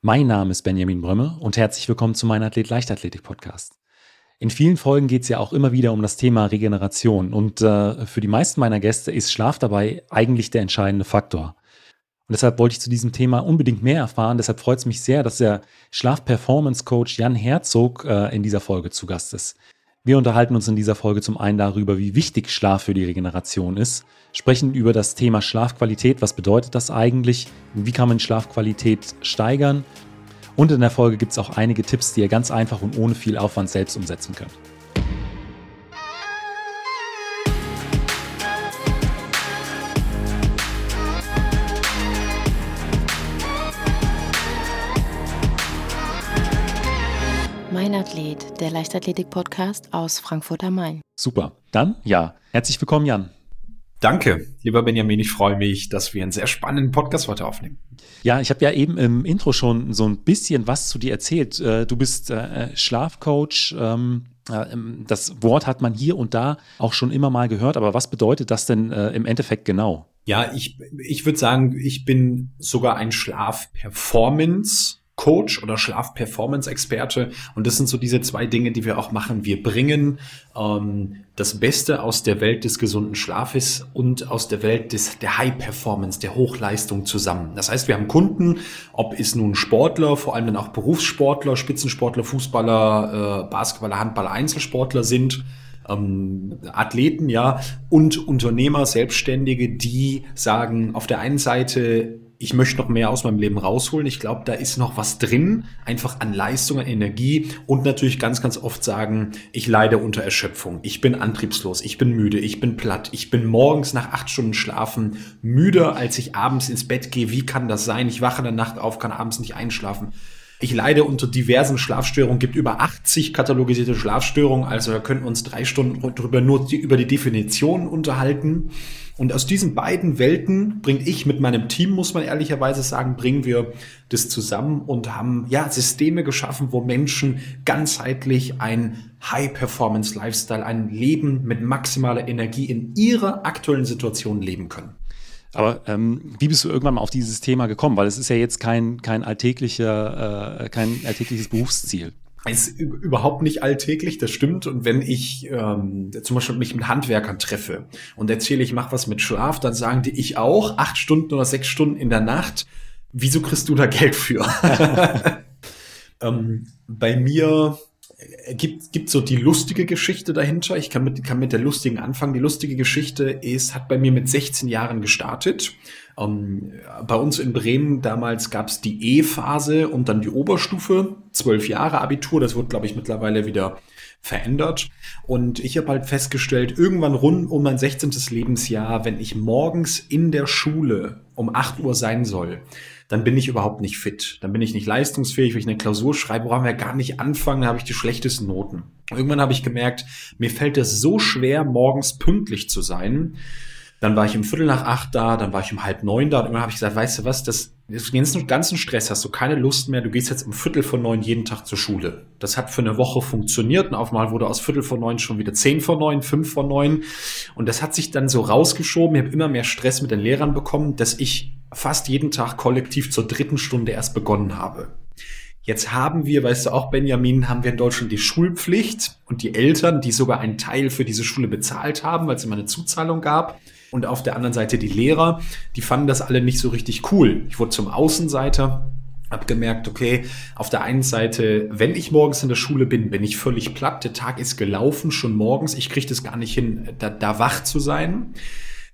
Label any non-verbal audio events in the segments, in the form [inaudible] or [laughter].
Mein Name ist Benjamin Brömme und herzlich willkommen zu meinem Athlet Leichtathletik Podcast. In vielen Folgen geht es ja auch immer wieder um das Thema Regeneration und äh, für die meisten meiner Gäste ist Schlaf dabei eigentlich der entscheidende Faktor. Und deshalb wollte ich zu diesem Thema unbedingt mehr erfahren. Deshalb freut es mich sehr, dass der Schlaf-Performance-Coach Jan Herzog äh, in dieser Folge zu Gast ist. Wir unterhalten uns in dieser Folge zum einen darüber, wie wichtig Schlaf für die Regeneration ist, sprechen über das Thema Schlafqualität, was bedeutet das eigentlich, wie kann man Schlafqualität steigern und in der Folge gibt es auch einige Tipps, die ihr ganz einfach und ohne viel Aufwand selbst umsetzen könnt. Mein Athlet, der Leichtathletik-Podcast aus Frankfurt am Main. Super. Dann, ja, herzlich willkommen, Jan. Danke, lieber Benjamin. Ich freue mich, dass wir einen sehr spannenden Podcast heute aufnehmen. Ja, ich habe ja eben im Intro schon so ein bisschen was zu dir erzählt. Äh, du bist äh, Schlafcoach. Ähm, äh, das Wort hat man hier und da auch schon immer mal gehört. Aber was bedeutet das denn im Endeffekt genau? Ja, ich, ich würde sagen, ich bin sogar ein Schlaf-Performance- Coach oder Schlaf-Performance-Experte. Und das sind so diese zwei Dinge, die wir auch machen. Wir bringen ähm, das Beste aus der Welt des gesunden Schlafes und aus der Welt des, der High-Performance, der Hochleistung zusammen. Das heißt, wir haben Kunden, ob es nun Sportler, vor allem dann auch Berufssportler, Spitzensportler, Fußballer, äh, Basketballer, Handballer, Einzelsportler sind, ähm, Athleten, ja, und Unternehmer, Selbstständige, die sagen, auf der einen Seite, ich möchte noch mehr aus meinem Leben rausholen. Ich glaube, da ist noch was drin, einfach an Leistung, an Energie und natürlich ganz, ganz oft sagen, ich leide unter Erschöpfung, ich bin antriebslos, ich bin müde, ich bin platt, ich bin morgens nach acht Stunden Schlafen müder, als ich abends ins Bett gehe. Wie kann das sein? Ich wache in der Nacht auf, kann abends nicht einschlafen. Ich leide unter diversen Schlafstörungen, gibt über 80 katalogisierte Schlafstörungen, also da könnten wir uns drei Stunden drüber nur die, über die Definition unterhalten. Und aus diesen beiden Welten bringe ich mit meinem Team, muss man ehrlicherweise sagen, bringen wir das zusammen und haben ja Systeme geschaffen, wo Menschen ganzheitlich ein High-Performance-Lifestyle, ein Leben mit maximaler Energie in ihrer aktuellen Situation leben können. Aber ähm, wie bist du irgendwann mal auf dieses Thema gekommen? Weil es ist ja jetzt kein, kein, alltäglicher, äh, kein alltägliches Berufsziel. Ist überhaupt nicht alltäglich, das stimmt. Und wenn ich ähm, zum Beispiel mich mit Handwerkern treffe und erzähle, ich mache was mit Schlaf, dann sagen die, ich auch, acht Stunden oder sechs Stunden in der Nacht. Wieso kriegst du da Geld für? [laughs] ähm, bei mir gibt, gibt so die lustige Geschichte dahinter. Ich kann mit, kann mit der lustigen anfangen. Die lustige Geschichte ist, hat bei mir mit 16 Jahren gestartet. Ähm, bei uns in Bremen damals gab es die E-Phase und dann die Oberstufe, zwölf Jahre Abitur. Das wird, glaube ich, mittlerweile wieder verändert. Und ich habe halt festgestellt, irgendwann rund um mein 16. Lebensjahr, wenn ich morgens in der Schule um 8 Uhr sein soll, dann bin ich überhaupt nicht fit. Dann bin ich nicht leistungsfähig, wenn ich eine Klausur schreibe, brauchen wir gar nicht anfangen, habe ich die schlechtesten Noten. Irgendwann habe ich gemerkt, mir fällt es so schwer, morgens pünktlich zu sein. Dann war ich um Viertel nach acht da, dann war ich um halb neun da und irgendwann habe ich gesagt, weißt du was, das, den ganzen Stress hast du keine Lust mehr, du gehst jetzt um Viertel vor neun jeden Tag zur Schule. Das hat für eine Woche funktioniert und auf einmal wurde aus Viertel vor neun schon wieder zehn vor neun, fünf vor neun und das hat sich dann so rausgeschoben. Ich habe immer mehr Stress mit den Lehrern bekommen, dass ich fast jeden Tag kollektiv zur dritten Stunde erst begonnen habe. Jetzt haben wir, weißt du auch, Benjamin, haben wir in Deutschland die Schulpflicht und die Eltern, die sogar einen Teil für diese Schule bezahlt haben, weil es immer eine Zuzahlung gab. Und auf der anderen Seite die Lehrer, die fanden das alle nicht so richtig cool. Ich wurde zum Außenseiter, hab gemerkt, okay, auf der einen Seite, wenn ich morgens in der Schule bin, bin ich völlig platt. Der Tag ist gelaufen, schon morgens. Ich kriege das gar nicht hin, da, da wach zu sein.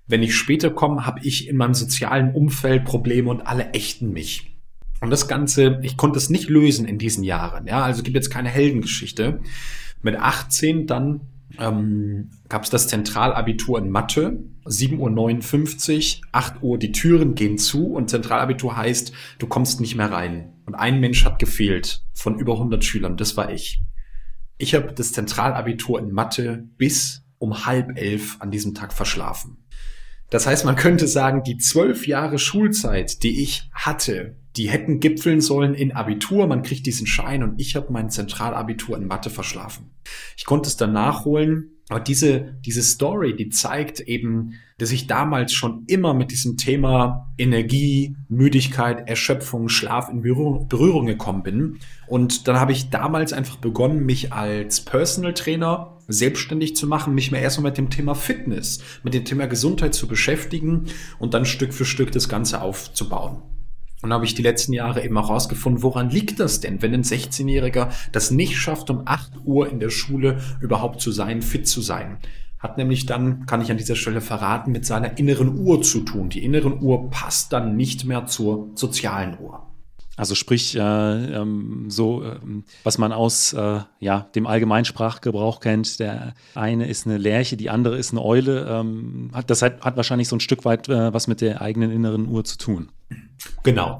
Wenn ich später komme, habe ich in meinem sozialen Umfeld Probleme und alle ächten mich. Und das Ganze, ich konnte es nicht lösen in diesen Jahren. Ja, also gibt jetzt keine Heldengeschichte. Mit 18 dann ähm, gab es das Zentralabitur in Mathe. 7.59 Uhr, 8 Uhr, die Türen gehen zu und Zentralabitur heißt, du kommst nicht mehr rein. Und ein Mensch hat gefehlt von über 100 Schülern, das war ich. Ich habe das Zentralabitur in Mathe bis um halb elf an diesem Tag verschlafen. Das heißt, man könnte sagen, die zwölf Jahre Schulzeit, die ich hatte, die hätten gipfeln sollen in Abitur. Man kriegt diesen Schein und ich habe mein Zentralabitur in Mathe verschlafen. Ich konnte es dann nachholen Aber diese, diese Story, die zeigt eben, dass ich damals schon immer mit diesem Thema Energie, Müdigkeit, Erschöpfung, Schlaf in Berührung, Berührung gekommen bin. Und dann habe ich damals einfach begonnen, mich als Personal Trainer selbstständig zu machen, mich mehr erstmal mit dem Thema Fitness, mit dem Thema Gesundheit zu beschäftigen und dann Stück für Stück das Ganze aufzubauen. Und habe ich die letzten Jahre eben auch rausgefunden, woran liegt das denn, wenn ein 16-Jähriger das nicht schafft, um 8 Uhr in der Schule überhaupt zu sein, fit zu sein. Hat nämlich dann, kann ich an dieser Stelle verraten, mit seiner inneren Uhr zu tun. Die inneren Uhr passt dann nicht mehr zur sozialen Uhr. Also sprich, äh, ähm, so, äh, was man aus äh, ja, dem Allgemeinsprachgebrauch kennt, der eine ist eine Lerche, die andere ist eine Eule. Ähm, hat, das hat, hat wahrscheinlich so ein Stück weit äh, was mit der eigenen inneren Uhr zu tun. Genau.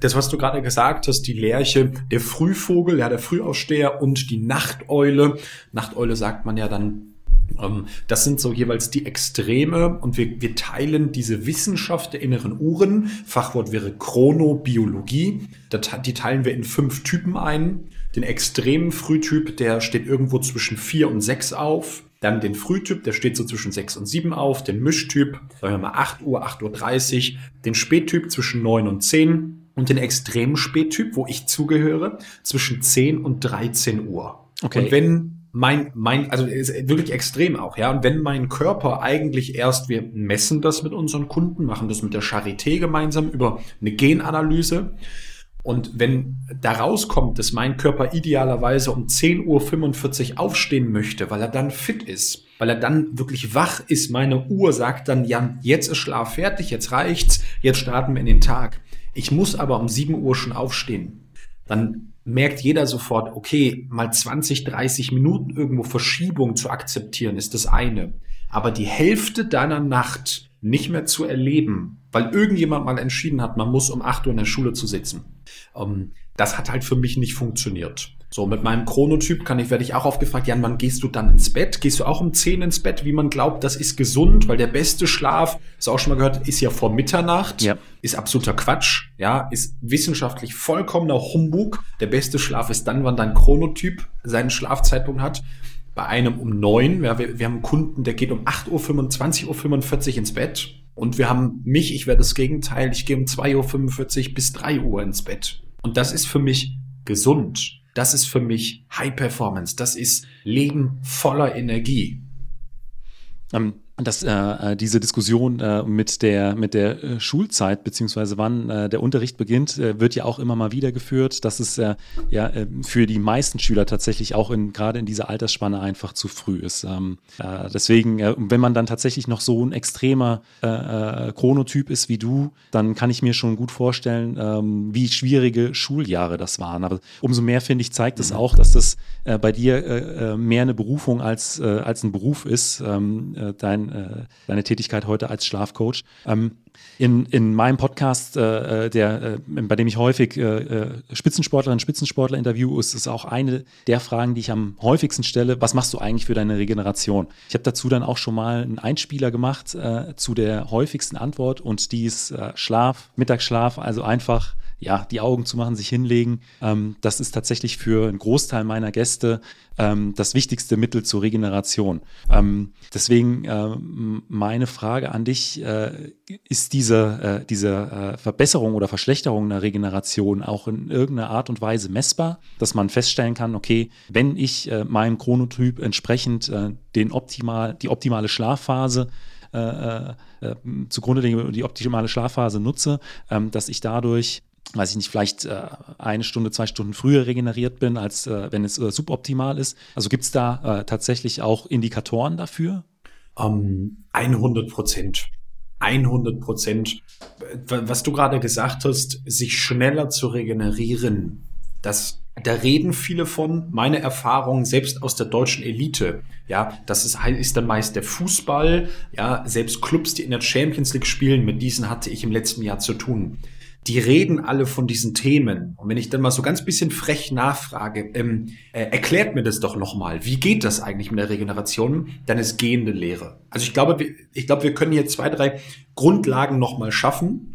Das, was du gerade gesagt hast, die Lerche, der Frühvogel, ja, der Frühaussteher und die Nachteule. Nachteule sagt man ja dann ähm, das sind so jeweils die Extreme und wir, wir teilen diese Wissenschaft der inneren Uhren, Fachwort wäre Chronobiologie, die teilen wir in fünf Typen ein. Den extremen Frühtyp, der steht irgendwo zwischen vier und sechs auf. Dann den Frühtyp, der steht so zwischen 6 und 7 auf. Den Mischtyp, sagen wir mal 8 Uhr, 8.30 Uhr. Den Spättyp zwischen 9 und 10. Und den extremen Spättyp, wo ich zugehöre, zwischen 10 und 13 Uhr. Okay. Und wenn mein, mein, also ist wirklich extrem auch, ja. Und wenn mein Körper eigentlich erst, wir messen das mit unseren Kunden, machen das mit der Charité gemeinsam über eine Genanalyse. Und wenn da rauskommt, dass mein Körper idealerweise um 10.45 Uhr aufstehen möchte, weil er dann fit ist, weil er dann wirklich wach ist, meine Uhr sagt dann, ja, jetzt ist Schlaf fertig, jetzt reicht's, jetzt starten wir in den Tag. Ich muss aber um 7 Uhr schon aufstehen. Dann merkt jeder sofort, okay, mal 20, 30 Minuten irgendwo Verschiebung zu akzeptieren, ist das eine. Aber die Hälfte deiner Nacht nicht mehr zu erleben, weil irgendjemand mal entschieden hat, man muss um 8 Uhr in der Schule zu sitzen. Ähm, das hat halt für mich nicht funktioniert. So, mit meinem Chronotyp kann ich, werde ich auch aufgefragt, Jan, wann gehst du dann ins Bett? Gehst du auch um 10 ins Bett, wie man glaubt, das ist gesund, weil der beste Schlaf, hast du auch schon mal gehört, ist ja vor Mitternacht, ja. ist absoluter Quatsch, ja, ist wissenschaftlich vollkommener Humbug. Der beste Schlaf ist dann, wann dein Chronotyp seinen Schlafzeitpunkt hat. Bei einem um 9, ja, wir, wir haben einen Kunden, der geht um 8 Uhr, 20 Uhr 45 ins Bett. Und wir haben mich, ich werde das Gegenteil, ich gehe um 2.45 Uhr bis 3 Uhr ins Bett. Und das ist für mich gesund. Das ist für mich High Performance. Das ist Leben voller Energie. Ähm, dass äh, äh, diese Diskussion äh, mit der, mit der äh, Schulzeit beziehungsweise wann äh, der Unterricht beginnt, äh, wird ja auch immer mal wieder geführt, dass es äh, ja äh, für die meisten Schüler tatsächlich auch in, gerade in dieser Altersspanne einfach zu früh ist. Ähm, äh, deswegen, äh, wenn man dann tatsächlich noch so ein extremer äh, äh, Chronotyp ist wie du, dann kann ich mir schon gut vorstellen, ähm, wie schwierige Schuljahre das waren. Aber umso mehr, finde ich, zeigt es auch, dass das äh, bei dir äh, mehr eine Berufung als, äh, als ein Beruf ist. Ähm, äh, äh, deine Tätigkeit heute als Schlafcoach. Ähm, in, in meinem Podcast, äh, äh der, äh, bei dem ich häufig äh, Spitzensportlerinnen und Spitzensportler interviewe, ist es auch eine der Fragen, die ich am häufigsten stelle. Was machst du eigentlich für deine Regeneration? Ich habe dazu dann auch schon mal einen Einspieler gemacht zu der häufigsten Antwort und die ist Schlaf, Mittagsschlaf, also einfach ja, die Augen zu machen, sich hinlegen. Ähm, das ist tatsächlich für einen Großteil meiner Gäste ähm, das wichtigste Mittel zur Regeneration. Ähm, deswegen äh, meine Frage an dich, äh, ist diese, äh, diese äh, Verbesserung oder Verschlechterung der Regeneration auch in irgendeiner Art und Weise messbar, dass man feststellen kann, okay, wenn ich äh, meinem Chronotyp entsprechend äh, den optimal, die optimale Schlafphase äh, äh, zugrunde lege, die optimale Schlafphase nutze, ähm, dass ich dadurch weiß ich nicht, vielleicht äh, eine Stunde, zwei Stunden früher regeneriert bin, als äh, wenn es äh, suboptimal ist. Also gibt es da äh, tatsächlich auch Indikatoren dafür? Um, 100 Prozent. 100 Prozent. Was du gerade gesagt hast, sich schneller zu regenerieren, das, da reden viele von. Meine Erfahrung selbst aus der deutschen Elite, ja, das ist, ist dann meist der Fußball, ja, selbst Clubs, die in der Champions League spielen, mit diesen hatte ich im letzten Jahr zu tun die reden alle von diesen Themen. Und wenn ich dann mal so ganz bisschen frech nachfrage, ähm, äh, erklärt mir das doch nochmal, wie geht das eigentlich mit der Regeneration? Dann ist gehende Lehre. Also ich glaube, wir, ich glaube, wir können hier zwei, drei Grundlagen nochmal schaffen.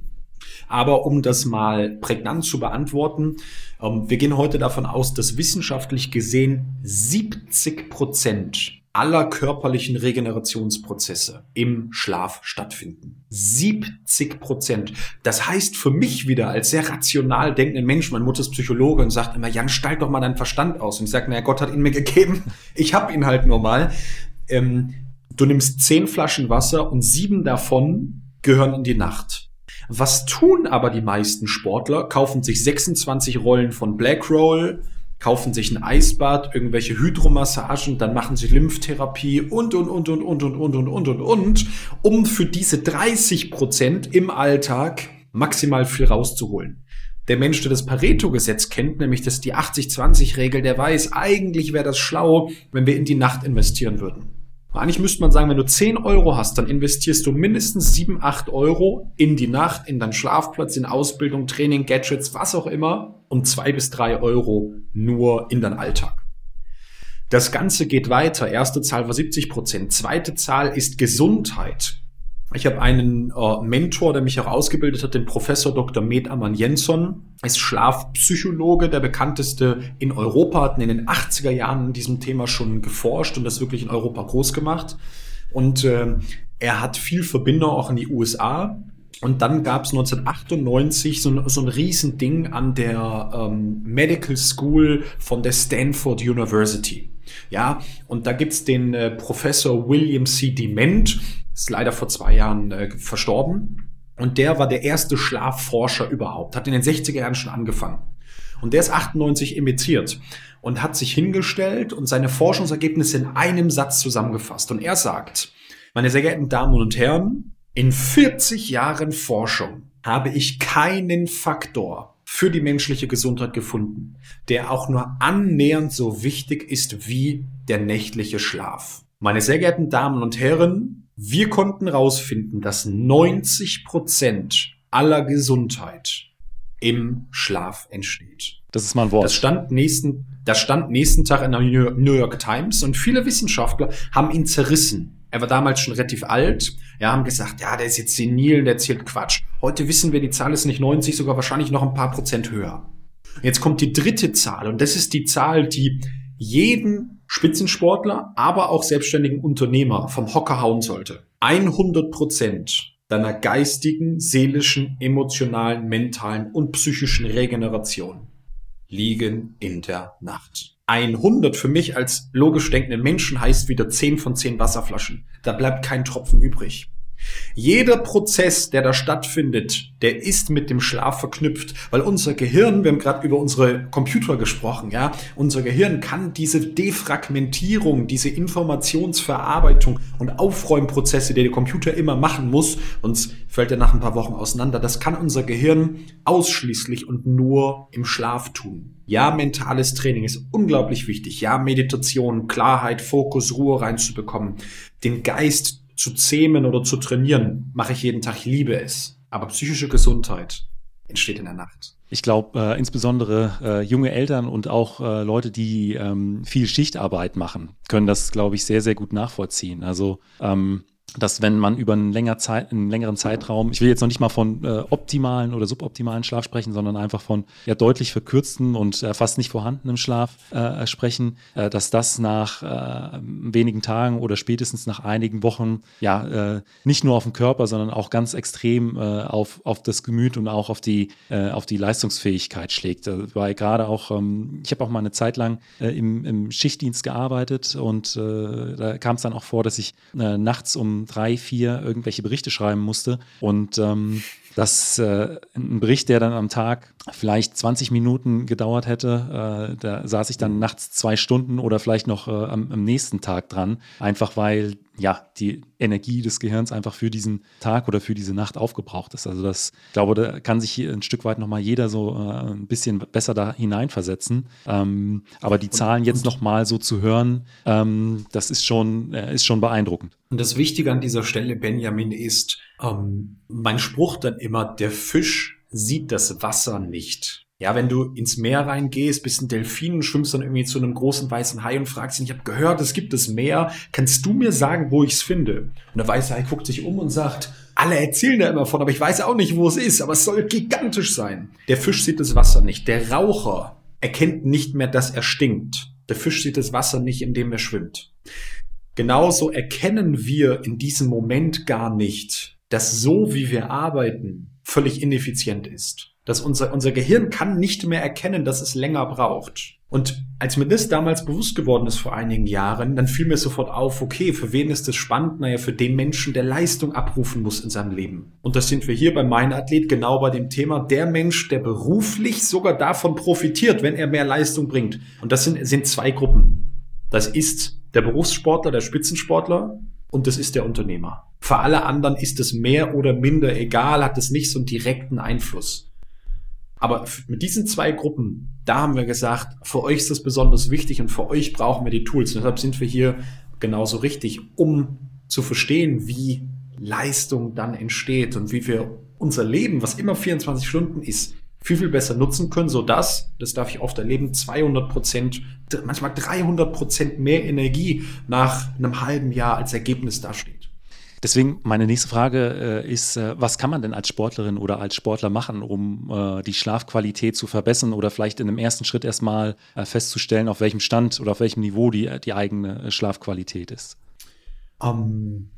Aber um das mal prägnant zu beantworten, ähm, wir gehen heute davon aus, dass wissenschaftlich gesehen 70 Prozent aller körperlichen Regenerationsprozesse im Schlaf stattfinden. 70 Prozent. Das heißt für mich wieder als sehr rational denkenden Mensch, mein Mutter ist Psychologe und sagt immer, Jan, steig doch mal deinen Verstand aus. Und ich sage, naja, Gott hat ihn mir gegeben. Ich habe ihn halt nur mal. Ähm, du nimmst zehn Flaschen Wasser und sieben davon gehören in die Nacht. Was tun aber die meisten Sportler? Kaufen sich 26 Rollen von Blackroll, kaufen sich ein Eisbad, irgendwelche Hydromassagen, dann machen sie Lymphtherapie und, und, und, und, und, und, und, und, und, und, und, um für diese 30 Prozent im Alltag maximal viel rauszuholen. Der Mensch, der das Pareto-Gesetz kennt, nämlich das die 80-20-Regel, der weiß, eigentlich wäre das schlau, wenn wir in die Nacht investieren würden. Eigentlich müsste man sagen, wenn du 10 Euro hast, dann investierst du mindestens 7, 8 Euro in die Nacht, in deinen Schlafplatz, in Ausbildung, Training, Gadgets, was auch immer, und 2 bis 3 Euro nur in deinen Alltag. Das Ganze geht weiter. Erste Zahl war 70 Prozent. Zweite Zahl ist Gesundheit. Ich habe einen äh, Mentor, der mich auch ausgebildet hat, den Professor Dr. Med Aman Jensson, ist Schlafpsychologe, der bekannteste in Europa, hat in den 80er Jahren in diesem Thema schon geforscht und das wirklich in Europa groß gemacht. Und äh, er hat viel Verbindung auch in die USA. Und dann gab es 1998 so, so ein Riesending an der ähm, Medical School von der Stanford University. Ja, und da gibt's den äh, Professor William C. Dement, ist leider vor zwei Jahren äh, verstorben. Und der war der erste Schlafforscher überhaupt, hat in den 60er Jahren schon angefangen. Und der ist 98 imitiert und hat sich hingestellt und seine Forschungsergebnisse in einem Satz zusammengefasst. Und er sagt, meine sehr geehrten Damen und Herren, in 40 Jahren Forschung habe ich keinen Faktor für die menschliche Gesundheit gefunden, der auch nur annähernd so wichtig ist wie der nächtliche Schlaf. Meine sehr geehrten Damen und Herren, wir konnten rausfinden, dass 90 Prozent aller Gesundheit im Schlaf entsteht. Das ist mal ein Wort. Das stand nächsten, das stand nächsten Tag in der New York Times und viele Wissenschaftler haben ihn zerrissen. Er war damals schon relativ alt. Ja, haben gesagt, ja, der ist jetzt senil, der erzählt Quatsch. Heute wissen wir, die Zahl ist nicht 90, sogar wahrscheinlich noch ein paar Prozent höher. Jetzt kommt die dritte Zahl und das ist die Zahl, die jeden Spitzensportler, aber auch selbstständigen Unternehmer vom Hocker hauen sollte. 100 Prozent deiner geistigen, seelischen, emotionalen, mentalen und psychischen Regeneration liegen in der Nacht. 100 für mich als logisch denkenden Menschen heißt wieder 10 von 10 Wasserflaschen. Da bleibt kein Tropfen übrig. Jeder Prozess, der da stattfindet, der ist mit dem Schlaf verknüpft, weil unser Gehirn, wir haben gerade über unsere Computer gesprochen, ja, unser Gehirn kann diese Defragmentierung, diese Informationsverarbeitung und Aufräumprozesse, die der Computer immer machen muss, uns fällt er nach ein paar Wochen auseinander, das kann unser Gehirn ausschließlich und nur im Schlaf tun. Ja, mentales Training ist unglaublich wichtig. Ja, Meditation, Klarheit, Fokus, Ruhe reinzubekommen, den Geist zu zähmen oder zu trainieren, mache ich jeden Tag. Ich liebe es. Aber psychische Gesundheit entsteht in der Nacht. Ich glaube, äh, insbesondere äh, junge Eltern und auch äh, Leute, die ähm, viel Schichtarbeit machen, können das, glaube ich, sehr, sehr gut nachvollziehen. Also ähm, dass wenn man über einen, länger Zeit, einen längeren Zeitraum, ich will jetzt noch nicht mal von äh, optimalen oder suboptimalen Schlaf sprechen, sondern einfach von ja deutlich verkürzten und äh, fast nicht vorhandenem Schlaf äh, sprechen, äh, dass das nach äh, wenigen Tagen oder spätestens nach einigen Wochen ja äh, nicht nur auf den Körper, sondern auch ganz extrem auf, auf das Gemüt und auch auf die, auf die Leistungsfähigkeit schlägt. Weil gerade auch, ähm, ich habe auch mal eine Zeit lang im, im Schichtdienst gearbeitet und da kam es dann auch vor, dass ich nachts um drei, vier irgendwelche Berichte schreiben musste. Und ähm, dass äh, ein Bericht, der dann am Tag vielleicht 20 Minuten gedauert hätte, äh, da saß ich dann nachts zwei Stunden oder vielleicht noch äh, am, am, nächsten Tag dran, einfach weil ja die Energie des Gehirns einfach für diesen Tag oder für diese Nacht aufgebraucht ist. Also das, ich glaube, da kann sich hier ein Stück weit nochmal jeder so äh, ein bisschen besser da hineinversetzen. Ähm, aber die Zahlen jetzt nochmal so zu hören, ähm, das ist schon, äh, ist schon beeindruckend. Und das Wichtige an dieser Stelle, Benjamin, ist, ähm, mein Spruch dann immer, der Fisch sieht das Wasser nicht. Ja, wenn du ins Meer reingehst, bist ein Delfin und schwimmst dann irgendwie zu einem großen weißen Hai und fragst ihn, ich habe gehört, es gibt das Meer, kannst du mir sagen, wo ich es finde? Und der weiße Hai guckt sich um und sagt, alle erzählen da immer von, aber ich weiß auch nicht, wo es ist, aber es soll gigantisch sein. Der Fisch sieht das Wasser nicht. Der Raucher erkennt nicht mehr, dass er stinkt. Der Fisch sieht das Wasser nicht, in dem er schwimmt. Genauso erkennen wir in diesem Moment gar nicht, dass so wie wir arbeiten völlig ineffizient ist. Dass unser, unser Gehirn kann nicht mehr erkennen, dass es länger braucht. Und als mir das damals bewusst geworden ist vor einigen Jahren, dann fiel mir sofort auf, okay, für wen ist das spannend? Naja, für den Menschen, der Leistung abrufen muss in seinem Leben. Und das sind wir hier bei Mein Athlet genau bei dem Thema, der Mensch, der beruflich sogar davon profitiert, wenn er mehr Leistung bringt. Und das sind, sind zwei Gruppen. Das ist der Berufssportler, der Spitzensportler und das ist der Unternehmer. Für alle anderen ist es mehr oder minder egal, hat es nicht so einen direkten Einfluss. Aber mit diesen zwei Gruppen, da haben wir gesagt, für euch ist das besonders wichtig und für euch brauchen wir die Tools. Und deshalb sind wir hier genauso richtig, um zu verstehen, wie Leistung dann entsteht und wie wir unser Leben, was immer 24 Stunden ist, viel, viel besser nutzen können, so dass, das darf ich oft erleben, 200 Prozent, manchmal 300 Prozent mehr Energie nach einem halben Jahr als Ergebnis dasteht. Deswegen meine nächste Frage äh, ist, äh, was kann man denn als Sportlerin oder als Sportler machen, um äh, die Schlafqualität zu verbessern oder vielleicht in einem ersten Schritt erstmal äh, festzustellen, auf welchem Stand oder auf welchem Niveau die, die eigene äh, Schlafqualität ist? Um, ähm,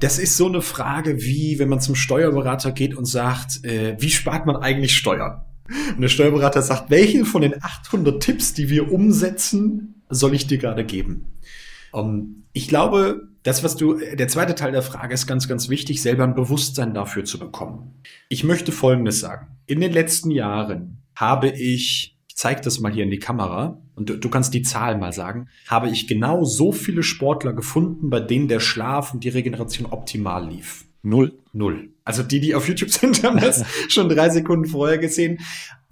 das ist so eine Frage, wie wenn man zum Steuerberater geht und sagt, äh, wie spart man eigentlich Steuern? Und der Steuerberater sagt, welchen von den 800 Tipps, die wir umsetzen, soll ich dir gerade geben? Um, ähm, ich glaube, das, was du, der zweite Teil der Frage ist ganz, ganz wichtig, selber ein Bewusstsein dafür zu bekommen. Ich möchte Folgendes sagen. In den letzten Jahren habe ich, ich zeige das mal hier in die Kamera und du, du kannst die Zahl mal sagen, habe ich genau so viele Sportler gefunden, bei denen der Schlaf und die Regeneration optimal lief. Null. Null. Also die, die auf YouTube sind, haben das [laughs] schon drei Sekunden vorher gesehen.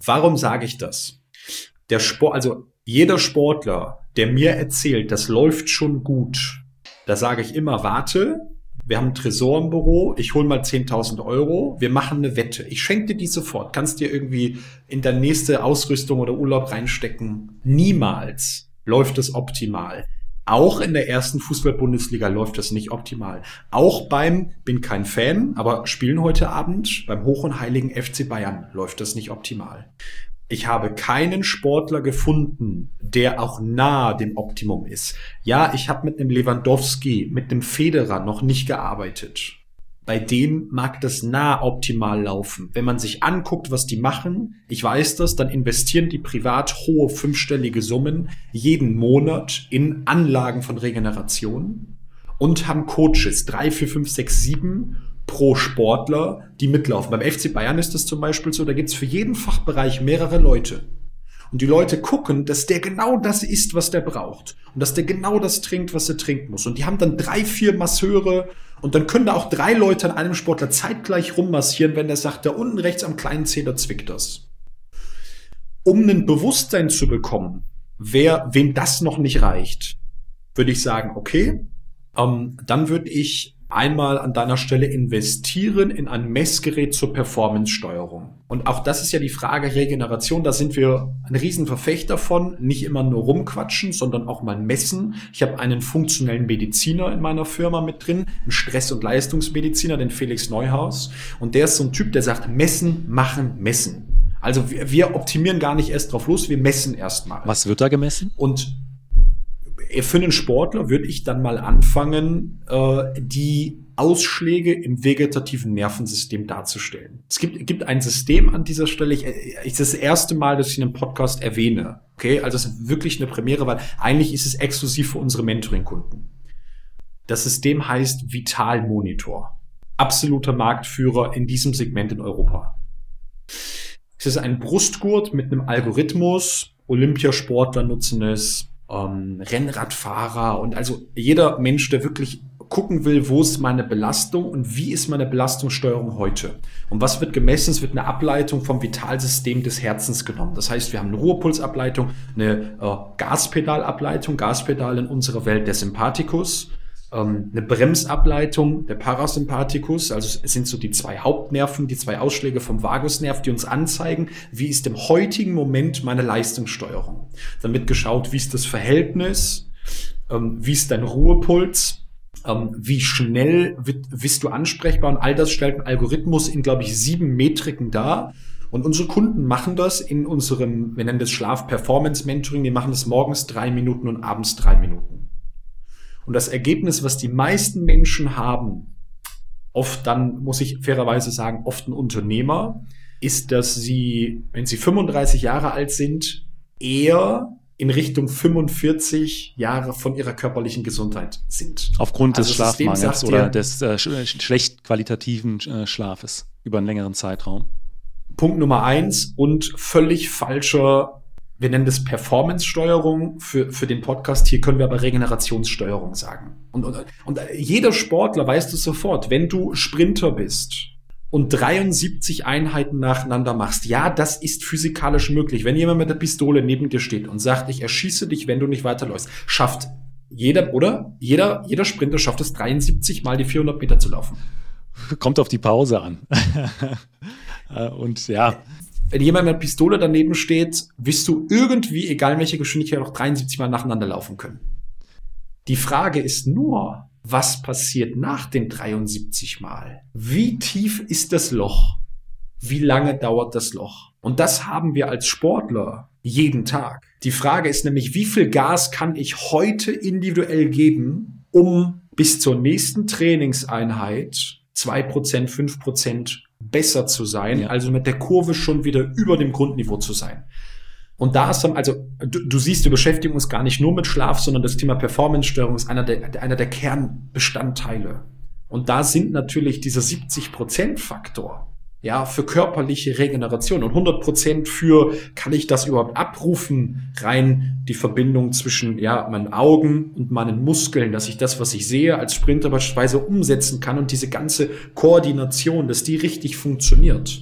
Warum sage ich das? Der Sport, also jeder Sportler, der mir erzählt, das läuft schon gut, da sage ich immer, warte, wir haben ein Tresor im Büro, ich hole mal 10.000 Euro, wir machen eine Wette. Ich schenke dir die sofort, kannst dir irgendwie in deine nächste Ausrüstung oder Urlaub reinstecken. Niemals läuft es optimal. Auch in der ersten Fußball-Bundesliga läuft das nicht optimal. Auch beim, bin kein Fan, aber spielen heute Abend, beim hoch und heiligen FC Bayern läuft das nicht optimal ich habe keinen Sportler gefunden, der auch nahe dem Optimum ist. Ja, ich habe mit einem Lewandowski, mit einem Federer noch nicht gearbeitet. Bei denen mag das nah optimal laufen. Wenn man sich anguckt, was die machen, ich weiß das, dann investieren die privat hohe fünfstellige Summen jeden Monat in Anlagen von Regeneration und haben Coaches, drei, vier, fünf, sechs, sieben pro Sportler, die mitlaufen. Beim FC Bayern ist es zum Beispiel so, da gibt's für jeden Fachbereich mehrere Leute. Und die Leute gucken, dass der genau das isst, was der braucht. Und dass der genau das trinkt, was er trinken muss. Und die haben dann drei, vier Masseure. Und dann können da auch drei Leute an einem Sportler zeitgleich rummassieren, wenn der sagt, da unten rechts am kleinen Zeh, zwickt das. Um ein Bewusstsein zu bekommen, wer, wem das noch nicht reicht, würde ich sagen, okay, ähm, dann würde ich einmal an deiner Stelle investieren in ein Messgerät zur Performance-Steuerung. Und auch das ist ja die Frage Regeneration. Da sind wir ein Riesenverfechter von. Nicht immer nur rumquatschen, sondern auch mal messen. Ich habe einen funktionellen Mediziner in meiner Firma mit drin, einen Stress- und Leistungsmediziner, den Felix Neuhaus. Und der ist so ein Typ, der sagt, messen, machen, messen. Also wir, wir optimieren gar nicht erst drauf los, wir messen erstmal. Was wird da gemessen? Und für einen Sportler würde ich dann mal anfangen, äh, die Ausschläge im vegetativen Nervensystem darzustellen. Es gibt, gibt ein System an dieser Stelle. Ich, ich das, das erste Mal, dass ich in einem Podcast erwähne. Okay, also es ist wirklich eine Premiere, weil eigentlich ist es exklusiv für unsere Mentoring-Kunden. Das System heißt Vital Monitor. Absoluter Marktführer in diesem Segment in Europa. Es ist ein Brustgurt mit einem Algorithmus. Olympiasportler nutzen es, ähm, Rennradfahrer und also jeder Mensch, der wirklich gucken will, wo ist meine Belastung und wie ist meine Belastungssteuerung heute. Und was wird gemessen? Es wird eine Ableitung vom Vitalsystem des Herzens genommen. Das heißt, wir haben eine Ruhepulsableitung, eine äh, Gaspedalableitung, Gaspedal in unserer Welt der Sympathikus ähm, eine Bremsableitung, der Parasympathikus, also es sind so die zwei Hauptnerven, die zwei Ausschläge vom Vagusnerv, die uns anzeigen, wie ist im heutigen Moment meine Leistungssteuerung. Dann wird geschaut, wie ist das Verhältnis, ähm, wie ist dein Ruhepuls, ähm, wie schnell bist du ansprechbar und all das stellt ein Algorithmus in, glaube ich, sieben Metriken dar. Und unsere Kunden machen das in unserem, wir nennen das Schlaf-Performance-Mentoring, die machen das morgens drei Minuten und abends drei Minuten. Und das Ergebnis, was die meisten Menschen haben, oft dann, muss ich fairerweise sagen, oft ein Unternehmer, ist, dass sie, wenn sie 35 Jahre alt sind, eher in Richtung 45 Jahre von ihrer körperlichen Gesundheit sind. Aufgrund des also Schlafmangels oder des äh, schlecht qualitativen äh, Schlafes über einen längeren Zeitraum. Punkt Nummer eins und völlig falscher, wir nennen das Performance-Steuerung für, für den Podcast. Hier können wir aber Regenerationssteuerung sagen. Und, und, und jeder Sportler weiß das sofort. Wenn du Sprinter bist und 73 Einheiten nacheinander machst, ja, das ist physikalisch möglich. Wenn jemand mit der Pistole neben dir steht und sagt, ich erschieße dich, wenn du nicht weiterläufst, schafft jeder, oder? Jeder, jeder Sprinter schafft es 73 mal die 400 Meter zu laufen. Kommt auf die Pause an. [laughs] Äh, und ja. Wenn jemand mit einer Pistole daneben steht, wirst du irgendwie, egal welche Geschwindigkeit, noch 73 Mal nacheinander laufen können. Die Frage ist nur, was passiert nach den 73 Mal? Wie tief ist das Loch? Wie lange dauert das Loch? Und das haben wir als Sportler jeden Tag. Die Frage ist nämlich, wie viel Gas kann ich heute individuell geben, um bis zur nächsten Trainingseinheit zwei Prozent, fünf Prozent besser zu sein, ja. also mit der Kurve schon wieder über dem Grundniveau zu sein. Und da ist dann, also du, du siehst, wir beschäftigen uns gar nicht nur mit Schlaf, sondern das Thema Performance-Störung ist einer der, einer der Kernbestandteile. Und da sind natürlich dieser 70%-Faktor ja, für körperliche Regeneration und 100 Prozent für, kann ich das überhaupt abrufen, rein die Verbindung zwischen, ja, meinen Augen und meinen Muskeln, dass ich das, was ich sehe, als Sprinter beispielsweise umsetzen kann und diese ganze Koordination, dass die richtig funktioniert.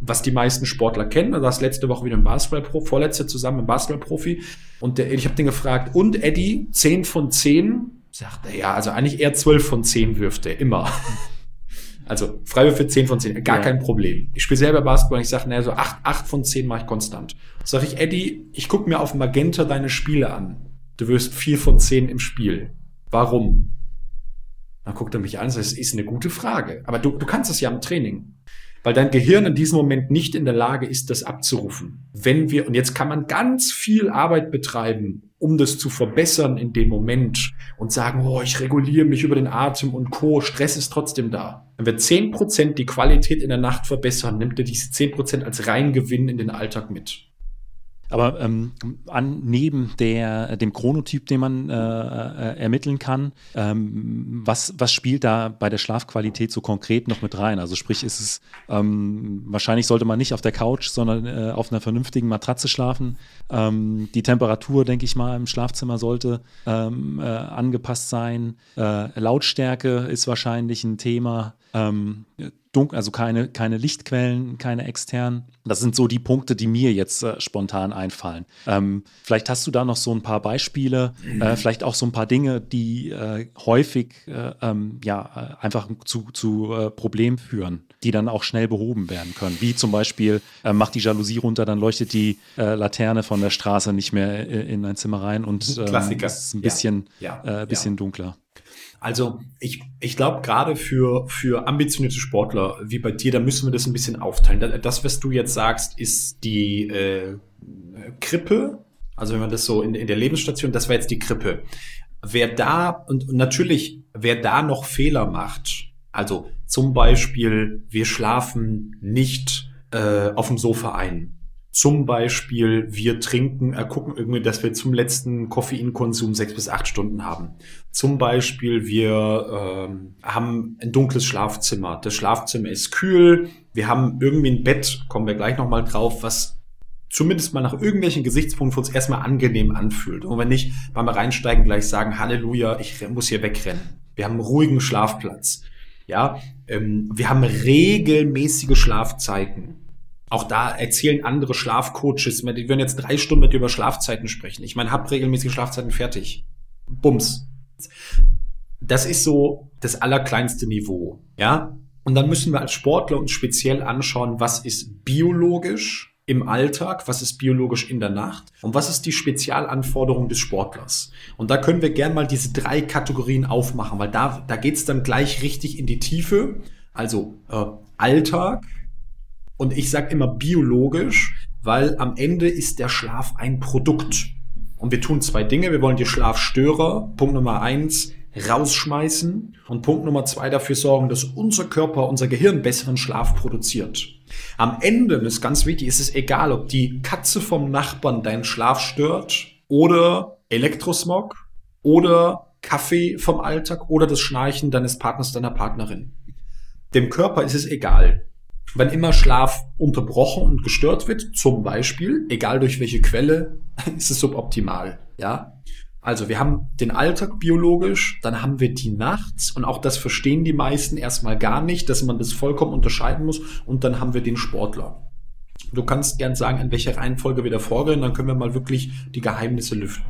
Was die meisten Sportler kennen, da saß letzte Woche wieder ein Basketballprofi, vorletzte zusammen ein Basketballprofi und der, ich habe den gefragt, und Eddie, 10 von 10? Sagt er, ja, also eigentlich eher 12 von 10 wirft er, immer. Also Freiwürfe 10 von 10, gar ja. kein Problem. Ich spiele selber Basketball und ich sage, naja, so 8, 8 von 10 mache ich konstant. Sag ich, Eddie, ich gucke mir auf Magenta deine Spiele an. Du wirst 4 von 10 im Spiel. Warum? Dann guckt er mich an und sagt, das ist eine gute Frage. Aber du, du kannst es ja im Training weil dein Gehirn in diesem Moment nicht in der Lage ist, das abzurufen. Wenn wir, und jetzt kann man ganz viel Arbeit betreiben, um das zu verbessern in dem Moment und sagen, oh, ich reguliere mich über den Atem und Co., Stress ist trotzdem da. Wenn wir zehn Prozent die Qualität in der Nacht verbessern, nimmt er diese zehn Prozent als Reingewinn in den Alltag mit. Aber ähm, an, neben der, dem Chronotyp, den man äh, äh, ermitteln kann, ähm, was, was spielt da bei der Schlafqualität so konkret noch mit rein? Also sprich, ist es ähm, wahrscheinlich sollte man nicht auf der Couch, sondern äh, auf einer vernünftigen Matratze schlafen. Ähm, die Temperatur, denke ich mal, im Schlafzimmer sollte ähm, äh, angepasst sein. Äh, Lautstärke ist wahrscheinlich ein Thema. Dunkel, also keine, keine Lichtquellen, keine externen. Das sind so die Punkte, die mir jetzt äh, spontan einfallen. Ähm, vielleicht hast du da noch so ein paar Beispiele, äh, vielleicht auch so ein paar Dinge, die äh, häufig äh, ähm, ja, äh, einfach zu, zu äh, Problemen führen, die dann auch schnell behoben werden können. Wie zum Beispiel, macht die Jalousie runter, dann leuchtet die Laterne von der Straße nicht mehr in ein Zimmer rein und ähm, ist ein bisschen, ja. Ja. bisschen dunkler. Also ich, ich glaube, gerade für, für ambitionierte Sportler wie bei dir, da müssen wir das ein bisschen aufteilen. Das, was du jetzt sagst, ist die äh, Krippe. Also wenn man das so in, in der Lebensstation, das war jetzt die Krippe. Wer da, und natürlich, wer da noch Fehler macht, also zum Beispiel, wir schlafen nicht äh, auf dem Sofa ein zum Beispiel, wir trinken, äh, gucken irgendwie, dass wir zum letzten Koffeinkonsum sechs bis acht Stunden haben. Zum Beispiel, wir ähm, haben ein dunkles Schlafzimmer. Das Schlafzimmer ist kühl. Wir haben irgendwie ein Bett, kommen wir gleich nochmal drauf, was zumindest mal nach irgendwelchen Gesichtspunkten für uns erstmal angenehm anfühlt. Und wenn nicht, beim Reinsteigen gleich sagen, Halleluja, ich muss hier wegrennen. Wir haben einen ruhigen Schlafplatz. Ja, ähm, wir haben regelmäßige Schlafzeiten. Auch da erzählen andere Schlafcoaches, die würden jetzt drei Stunden mit dir über Schlafzeiten sprechen. Ich meine, hab regelmäßige Schlafzeiten fertig. Bums. Das ist so das allerkleinste Niveau, ja? Und dann müssen wir als Sportler uns speziell anschauen, was ist biologisch im Alltag, was ist biologisch in der Nacht und was ist die Spezialanforderung des Sportlers. Und da können wir gern mal diese drei Kategorien aufmachen, weil da, da geht's dann gleich richtig in die Tiefe. Also äh, Alltag, und ich sage immer biologisch, weil am Ende ist der Schlaf ein Produkt. Und wir tun zwei Dinge. Wir wollen die Schlafstörer, Punkt Nummer eins, rausschmeißen und Punkt Nummer zwei dafür sorgen, dass unser Körper, unser Gehirn besseren Schlaf produziert. Am Ende, das ist ganz wichtig, ist es egal, ob die Katze vom Nachbarn deinen Schlaf stört oder Elektrosmog oder Kaffee vom Alltag oder das Schnarchen deines Partners, deiner Partnerin. Dem Körper ist es egal. Wenn immer Schlaf unterbrochen und gestört wird, zum Beispiel, egal durch welche Quelle, [laughs] ist es suboptimal. Ja, also wir haben den Alltag biologisch, dann haben wir die nachts und auch das verstehen die meisten erstmal gar nicht, dass man das vollkommen unterscheiden muss und dann haben wir den Sportler. Du kannst gern sagen, in welcher Reihenfolge wir da vorgehen, dann können wir mal wirklich die Geheimnisse lüften.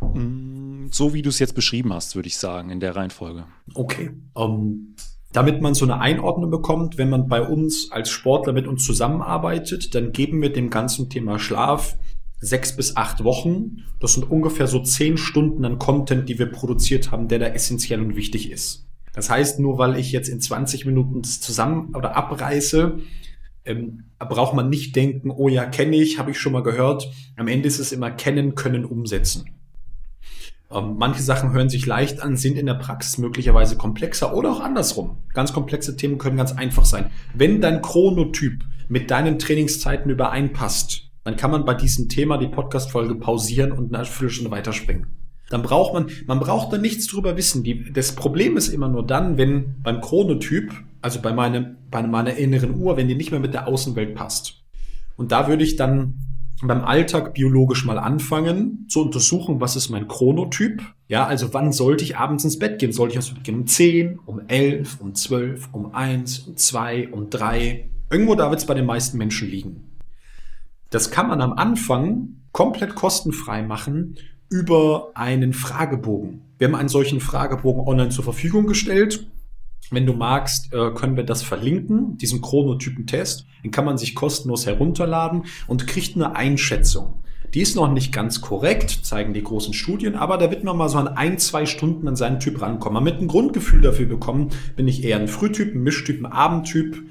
Mm, so wie du es jetzt beschrieben hast, würde ich sagen, in der Reihenfolge. Okay. Um, damit man so eine Einordnung bekommt, wenn man bei uns als Sportler mit uns zusammenarbeitet, dann geben wir dem ganzen Thema Schlaf sechs bis acht Wochen. Das sind ungefähr so zehn Stunden an Content, die wir produziert haben, der da essentiell und wichtig ist. Das heißt, nur weil ich jetzt in 20 Minuten das zusammen oder abreiße, ähm, braucht man nicht denken, oh ja, kenne ich, habe ich schon mal gehört. Am Ende ist es immer kennen, können, umsetzen. Ähm, manche Sachen hören sich leicht an, sind in der Praxis möglicherweise komplexer oder auch andersrum. Ganz komplexe Themen können ganz einfach sein. Wenn dein Chronotyp mit deinen Trainingszeiten übereinpasst, dann kann man bei diesem Thema die Podcast-Folge pausieren und eine Viertelstunde weiterspringen. Dann braucht man, man braucht da nichts drüber wissen. Die, das Problem ist immer nur dann, wenn beim Chronotyp, also bei meinem, bei meiner inneren Uhr, wenn die nicht mehr mit der Außenwelt passt. Und da würde ich dann beim Alltag biologisch mal anfangen zu untersuchen, was ist mein Chronotyp. Ja, also wann sollte ich abends ins Bett gehen? Sollte ich ins Bett gehen um 10, um 11, um 12, um 1, um 2, um 3? Irgendwo da wird es bei den meisten Menschen liegen. Das kann man am Anfang komplett kostenfrei machen über einen Fragebogen. Wir haben einen solchen Fragebogen online zur Verfügung gestellt. Wenn du magst, äh, können wir das verlinken, diesen Chronotypen-Test. Den kann man sich kostenlos herunterladen und kriegt eine Einschätzung. Die ist noch nicht ganz korrekt, zeigen die großen Studien, aber da wird man mal so an ein, zwei Stunden an seinen Typ rankommen. Man mit ein Grundgefühl dafür bekommen, bin ich eher ein Frühtyp, ein Mischtyp, ein Abendtyp,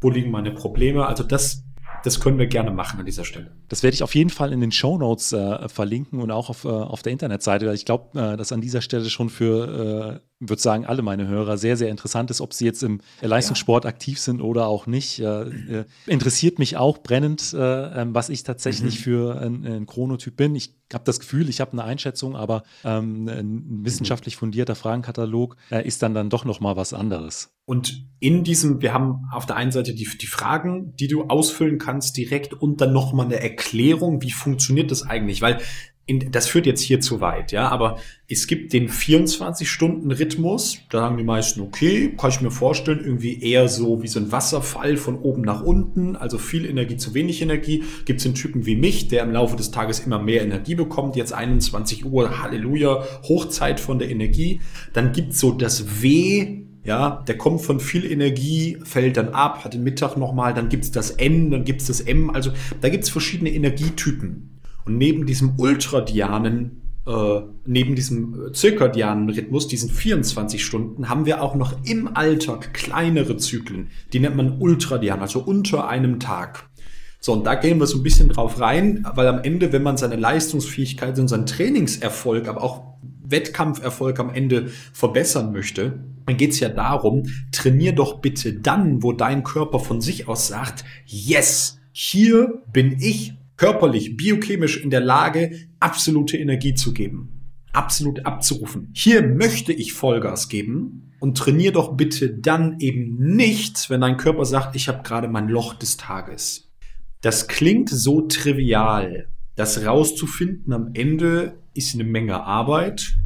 wo liegen meine Probleme. Also das das können wir gerne machen an dieser Stelle. Das werde ich auf jeden Fall in den Show Notes äh, verlinken und auch auf, äh, auf der Internetseite. Ich glaube, äh, dass an dieser Stelle schon für, äh, würde sagen, alle meine Hörer sehr, sehr interessant ist, ob sie jetzt im Leistungssport ja. aktiv sind oder auch nicht. Äh, äh, interessiert mich auch brennend, ähm, was ich tatsächlich mhm. für ein, ein Chronotyp bin. Ich habe das Gefühl, ich habe eine Einschätzung, aber ähm, ein wissenschaftlich fundierter Fragenkatalog ist dann dann doch noch mal was anderes. Und in diesem, wir haben auf der einen Seite die, die Fragen, die du ausfüllen kannst direkt und dann nochmal eine Erklärung, wie funktioniert das eigentlich? Weil in, das führt jetzt hier zu weit, ja, aber es gibt den 24-Stunden-Rhythmus, da sagen die meisten, okay, kann ich mir vorstellen, irgendwie eher so wie so ein Wasserfall von oben nach unten, also viel Energie zu wenig Energie. Gibt es den Typen wie mich, der im Laufe des Tages immer mehr Energie bekommt, jetzt 21 Uhr, Halleluja, Hochzeit von der Energie. Dann gibt's so das W, ja, der kommt von viel Energie, fällt dann ab, hat den Mittag nochmal, dann gibt's das N, dann gibt's das M. Also da gibt's verschiedene Energietypen. Und neben diesem ultradianen, äh, neben diesem zirkadianen Rhythmus, diesen 24 Stunden, haben wir auch noch im Alltag kleinere Zyklen. Die nennt man ultradian, also unter einem Tag. So, und da gehen wir so ein bisschen drauf rein, weil am Ende, wenn man seine Leistungsfähigkeit und seinen Trainingserfolg, aber auch Wettkampferfolg am Ende verbessern möchte, dann geht es ja darum, trainier doch bitte dann, wo dein Körper von sich aus sagt, yes, hier bin ich körperlich, biochemisch in der Lage, absolute Energie zu geben, absolut abzurufen. Hier möchte ich Vollgas geben und trainier doch bitte dann eben nicht, wenn dein Körper sagt, ich habe gerade mein Loch des Tages. Das klingt so trivial. Das rauszufinden am Ende ist eine Menge Arbeit.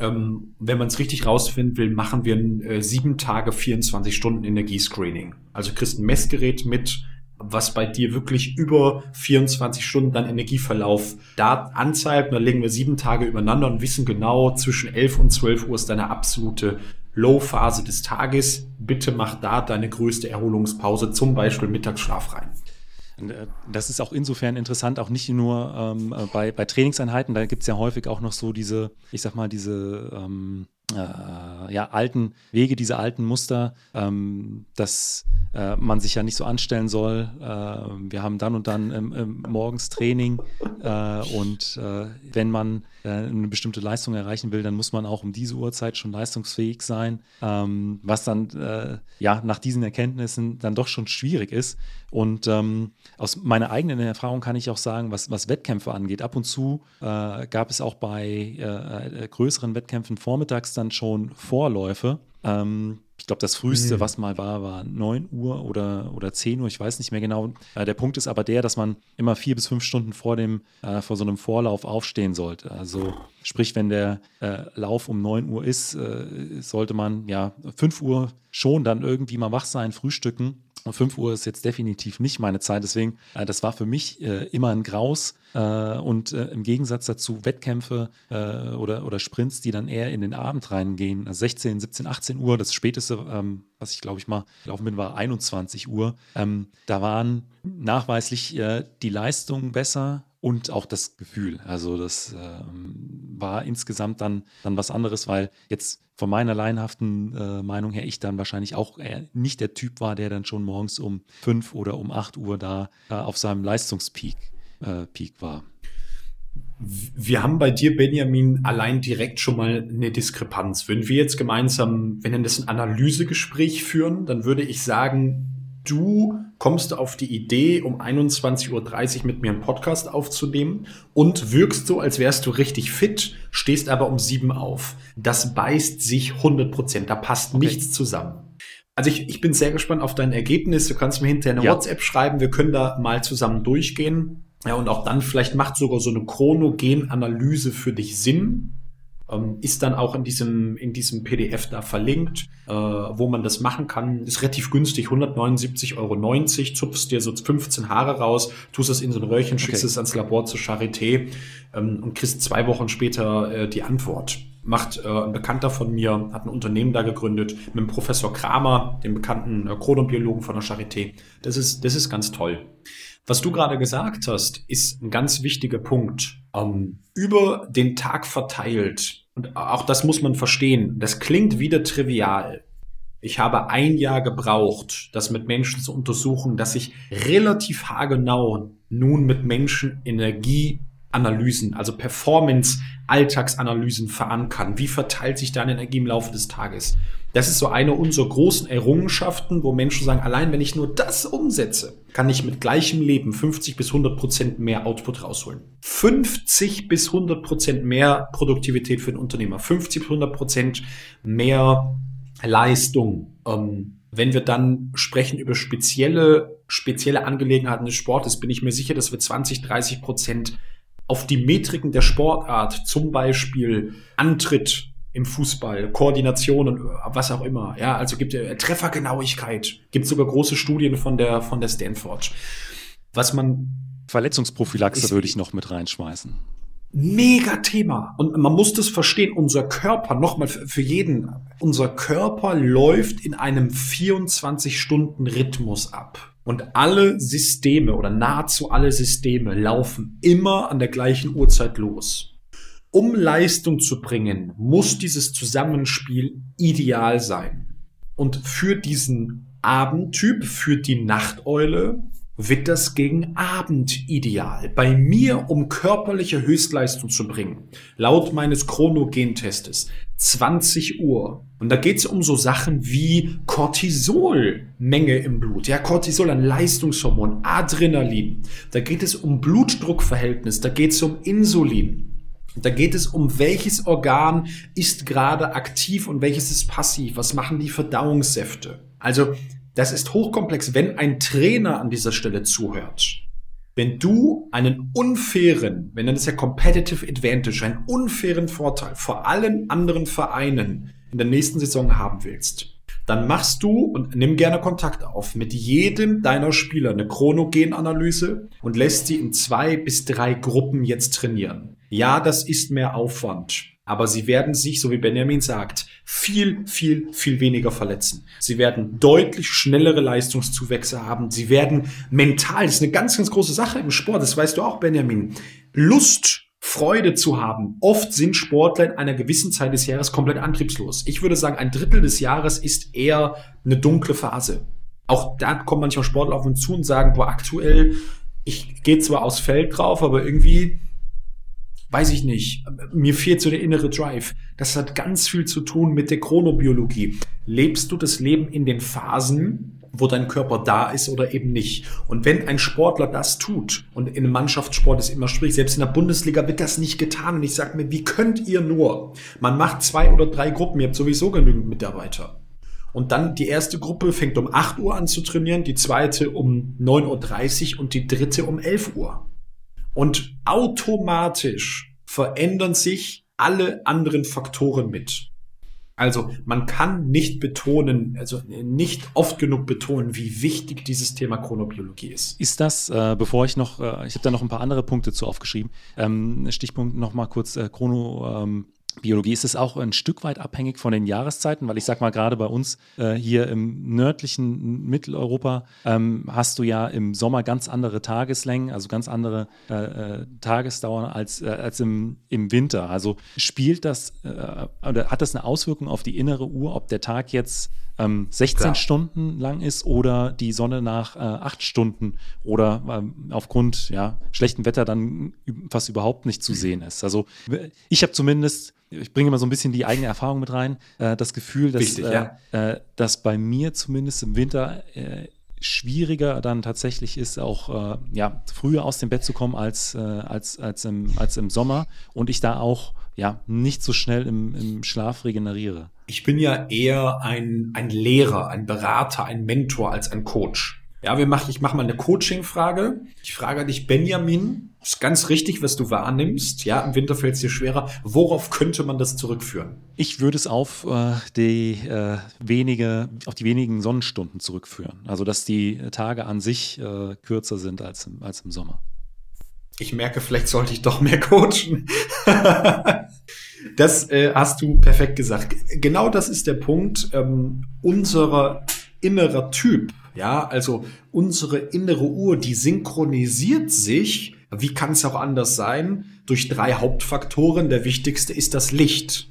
Ähm, wenn man es richtig rausfinden will, machen wir ein äh, sieben Tage, 24 Stunden Energiescreening. Also kriegst ein Messgerät mit, was bei dir wirklich über 24 Stunden dann Energieverlauf da anzeigt. Und dann legen wir sieben Tage übereinander und wissen genau, zwischen 11 und 12 Uhr ist deine absolute Low-Phase des Tages. Bitte mach da deine größte Erholungspause, zum Beispiel Mittagsschlaf rein. Äh, das ist auch insofern interessant, auch nicht nur ähm, äh, bei, bei Trainingseinheiten, da gibt es ja häufig auch noch so diese, ich sag mal, diese ähm, äh, ja, alten Wege, diese alten Muster, ähm, dass äh, man sich ja nicht so anstellen soll. Äh, wir haben dann und dann ähm, ähm, morgens Training äh, und äh, wenn man äh, eine bestimmte Leistung erreichen will, dann muss man auch um diese Uhrzeit schon leistungsfähig sein, ähm, was dann ja nach diesen Erkenntnissen dann doch schon schwierig ist. Und ähm, aus meiner eigenen Erfahrung kann ich auch sagen, was, was Wettkämpfe angeht, ab und zu gab es auch bei größeren Wettkämpfen vormittags dann schon Vorläufe. Ähm, ich glaube, das früheste, mhm. was mal war, war 9 Uhr oder, oder 10 Uhr, ich weiß nicht mehr genau. Äh, der Punkt ist aber der, dass man immer vier bis fünf Stunden vor dem, äh, vor so einem Vorlauf aufstehen sollte. Also sprich, wenn der äh, Lauf um 9 Uhr ist, äh, sollte man ja 5 Uhr schon dann irgendwie mal wach sein, frühstücken. Und 5 Uhr ist jetzt definitiv nicht meine Zeit. Deswegen, äh, das war für mich äh, immer ein Graus. Äh, und äh, im Gegensatz dazu Wettkämpfe äh, oder, oder Sprints, die dann eher in den Abend reingehen, also 16, 17, 18 Uhr, das späteste, ähm, was ich glaube ich mal gelaufen bin, war 21 Uhr. Ähm, da waren nachweislich äh, die Leistungen besser, und auch das Gefühl. Also das ähm, war insgesamt dann, dann was anderes, weil jetzt von meiner laienhaften äh, Meinung her ich dann wahrscheinlich auch nicht der Typ war, der dann schon morgens um 5 oder um 8 Uhr da äh, auf seinem Leistungspeak äh, Peak war. Wir haben bei dir, Benjamin, allein direkt schon mal eine Diskrepanz. Wenn wir jetzt gemeinsam, wenn wir das ein Analysegespräch führen, dann würde ich sagen, du kommst auf die Idee, um 21.30 Uhr mit mir einen Podcast aufzunehmen und wirkst so, als wärst du richtig fit, stehst aber um sieben auf. Das beißt sich 100 Prozent. Da passt okay. nichts zusammen. Also ich, ich bin sehr gespannt auf dein Ergebnis. Du kannst mir hinterher eine ja. WhatsApp schreiben. Wir können da mal zusammen durchgehen. Ja, und auch dann vielleicht macht sogar so eine Chronogen-Analyse für dich Sinn. Ähm, ist dann auch in diesem, in diesem PDF da verlinkt, äh, wo man das machen kann. Ist relativ günstig, 179,90 Euro. Zupfst dir so 15 Haare raus, tust es in so ein Röhrchen, okay. schickst es ans Labor zur Charité ähm, und kriegst zwei Wochen später äh, die Antwort macht äh, ein Bekannter von mir, hat ein Unternehmen da gegründet mit dem Professor Kramer, dem bekannten äh, Chronobiologen von der Charité. Das ist, das ist ganz toll. Was du gerade gesagt hast, ist ein ganz wichtiger Punkt. Ähm, über den Tag verteilt, und auch das muss man verstehen, das klingt wieder trivial. Ich habe ein Jahr gebraucht, das mit Menschen zu untersuchen, dass ich relativ haargenau nun mit Menschen Energie Analysen, also Performance-Alltagsanalysen verankern. Wie verteilt sich deine Energie im Laufe des Tages? Das ist so eine unserer großen Errungenschaften, wo Menschen sagen, allein wenn ich nur das umsetze, kann ich mit gleichem Leben 50 bis 100 Prozent mehr Output rausholen. 50 bis 100 Prozent mehr Produktivität für den Unternehmer. 50 bis 100 Prozent mehr Leistung. Ähm, wenn wir dann sprechen über spezielle, spezielle Angelegenheiten des Sportes, bin ich mir sicher, dass wir 20, 30 Prozent auf die Metriken der Sportart, zum Beispiel Antritt im Fußball, Koordination und was auch immer. Ja, also gibt es Treffergenauigkeit, gibt sogar große Studien von der von der Stanford. Was man Verletzungsprophylaxe würde ich noch mit reinschmeißen. Mega Thema. Und man muss das verstehen. Unser Körper, nochmal für jeden, unser Körper läuft in einem 24-Stunden-Rhythmus ab. Und alle Systeme oder nahezu alle Systeme laufen immer an der gleichen Uhrzeit los. Um Leistung zu bringen, muss dieses Zusammenspiel ideal sein. Und für diesen Abendtyp, für die Nachteule, wird das gegen Abend ideal. Bei mir, um körperliche Höchstleistung zu bringen, laut meines Chronogentestes, 20 Uhr. Und da geht es um so Sachen wie Cortisolmenge im Blut. Ja, Cortisol, ein Leistungshormon, Adrenalin. Da geht es um Blutdruckverhältnis, da geht es um Insulin. Da geht es um welches Organ ist gerade aktiv und welches ist passiv. Was machen die Verdauungssäfte? Also das ist hochkomplex, wenn ein Trainer an dieser Stelle zuhört. Wenn du einen unfairen, wenn das ja Competitive Advantage, einen unfairen Vorteil vor allen anderen Vereinen in der nächsten Saison haben willst, dann machst du und nimm gerne Kontakt auf mit jedem deiner Spieler eine Chronogenanalyse und lässt sie in zwei bis drei Gruppen jetzt trainieren. Ja, das ist mehr Aufwand aber sie werden sich, so wie Benjamin sagt, viel, viel, viel weniger verletzen. Sie werden deutlich schnellere Leistungszuwächse haben. Sie werden mental, das ist eine ganz, ganz große Sache im Sport, das weißt du auch, Benjamin, Lust, Freude zu haben. Oft sind Sportler in einer gewissen Zeit des Jahres komplett antriebslos. Ich würde sagen, ein Drittel des Jahres ist eher eine dunkle Phase. auch da kommen manchmal Sportler auf uns zu und sagen, boah, aktuell, ich gehe zwar aufs Feld drauf, aber irgendwie weiß ich nicht, mir fehlt so der innere Drive. Das hat ganz viel zu tun mit der Chronobiologie. Lebst du das Leben in den Phasen, wo dein Körper da ist oder eben nicht? Und wenn ein Sportler das tut, und in einem Mannschaftssport ist immer schwierig, selbst in der Bundesliga wird das nicht getan. Und ich sage mir, wie könnt ihr nur? Man macht zwei oder drei Gruppen, ihr habt sowieso genügend Mitarbeiter. Und dann die erste Gruppe fängt um 8 Uhr an zu trainieren, die zweite um 9.30 Uhr und die dritte um 11 Uhr. Und automatisch verändern sich alle anderen Faktoren mit. Also man kann nicht betonen, also nicht oft genug betonen, wie wichtig dieses Thema Chronobiologie ist. Ist das, äh, bevor ich noch, äh, ich habe da noch ein paar andere Punkte zu aufgeschrieben, ähm, Stichpunkt noch mal kurz äh, Chrono. Ähm Biologie ist es auch ein Stück weit abhängig von den Jahreszeiten, weil ich sag mal, gerade bei uns äh, hier im nördlichen Mitteleuropa ähm, hast du ja im Sommer ganz andere Tageslängen, also ganz andere äh, äh, Tagesdauern als, äh, als im, im Winter. Also spielt das äh, oder hat das eine Auswirkung auf die innere Uhr, ob der Tag jetzt ähm, 16 Klar. Stunden lang ist oder die Sonne nach äh, 8 Stunden oder ähm, aufgrund ja, schlechten Wetter dann fast überhaupt nicht zu sehen ist. Also ich habe zumindest ich bringe mal so ein bisschen die eigene Erfahrung mit rein, äh, das Gefühl, dass, Wichtig, ja. äh, äh dass bei mir zumindest im Winter äh, schwieriger dann tatsächlich ist, auch äh, ja, früher aus dem Bett zu kommen als, äh, als, als, im, als im Sommer und ich da auch ja, nicht so schnell im, im Schlaf regeneriere. Ich bin ja eher ein, ein Lehrer, ein Berater, ein Mentor als ein Coach. Ja, wir machen, ich mache mal eine Coaching-Frage. Ich frage dich, Benjamin, ist ganz richtig, was du wahrnimmst. Ja, im Winter fällt es dir schwerer. Worauf könnte man das zurückführen? Ich würde es auf äh, die äh, wenige, auf die wenigen Sonnenstunden zurückführen. Also, dass die Tage an sich äh, kürzer sind als im, als im Sommer. Ich merke, vielleicht sollte ich doch mehr coachen. [laughs] das äh, hast du perfekt gesagt. Genau das ist der Punkt. Ähm, unserer innerer Typ ja, also unsere innere Uhr, die synchronisiert sich, wie kann es auch anders sein, durch drei Hauptfaktoren. Der wichtigste ist das Licht.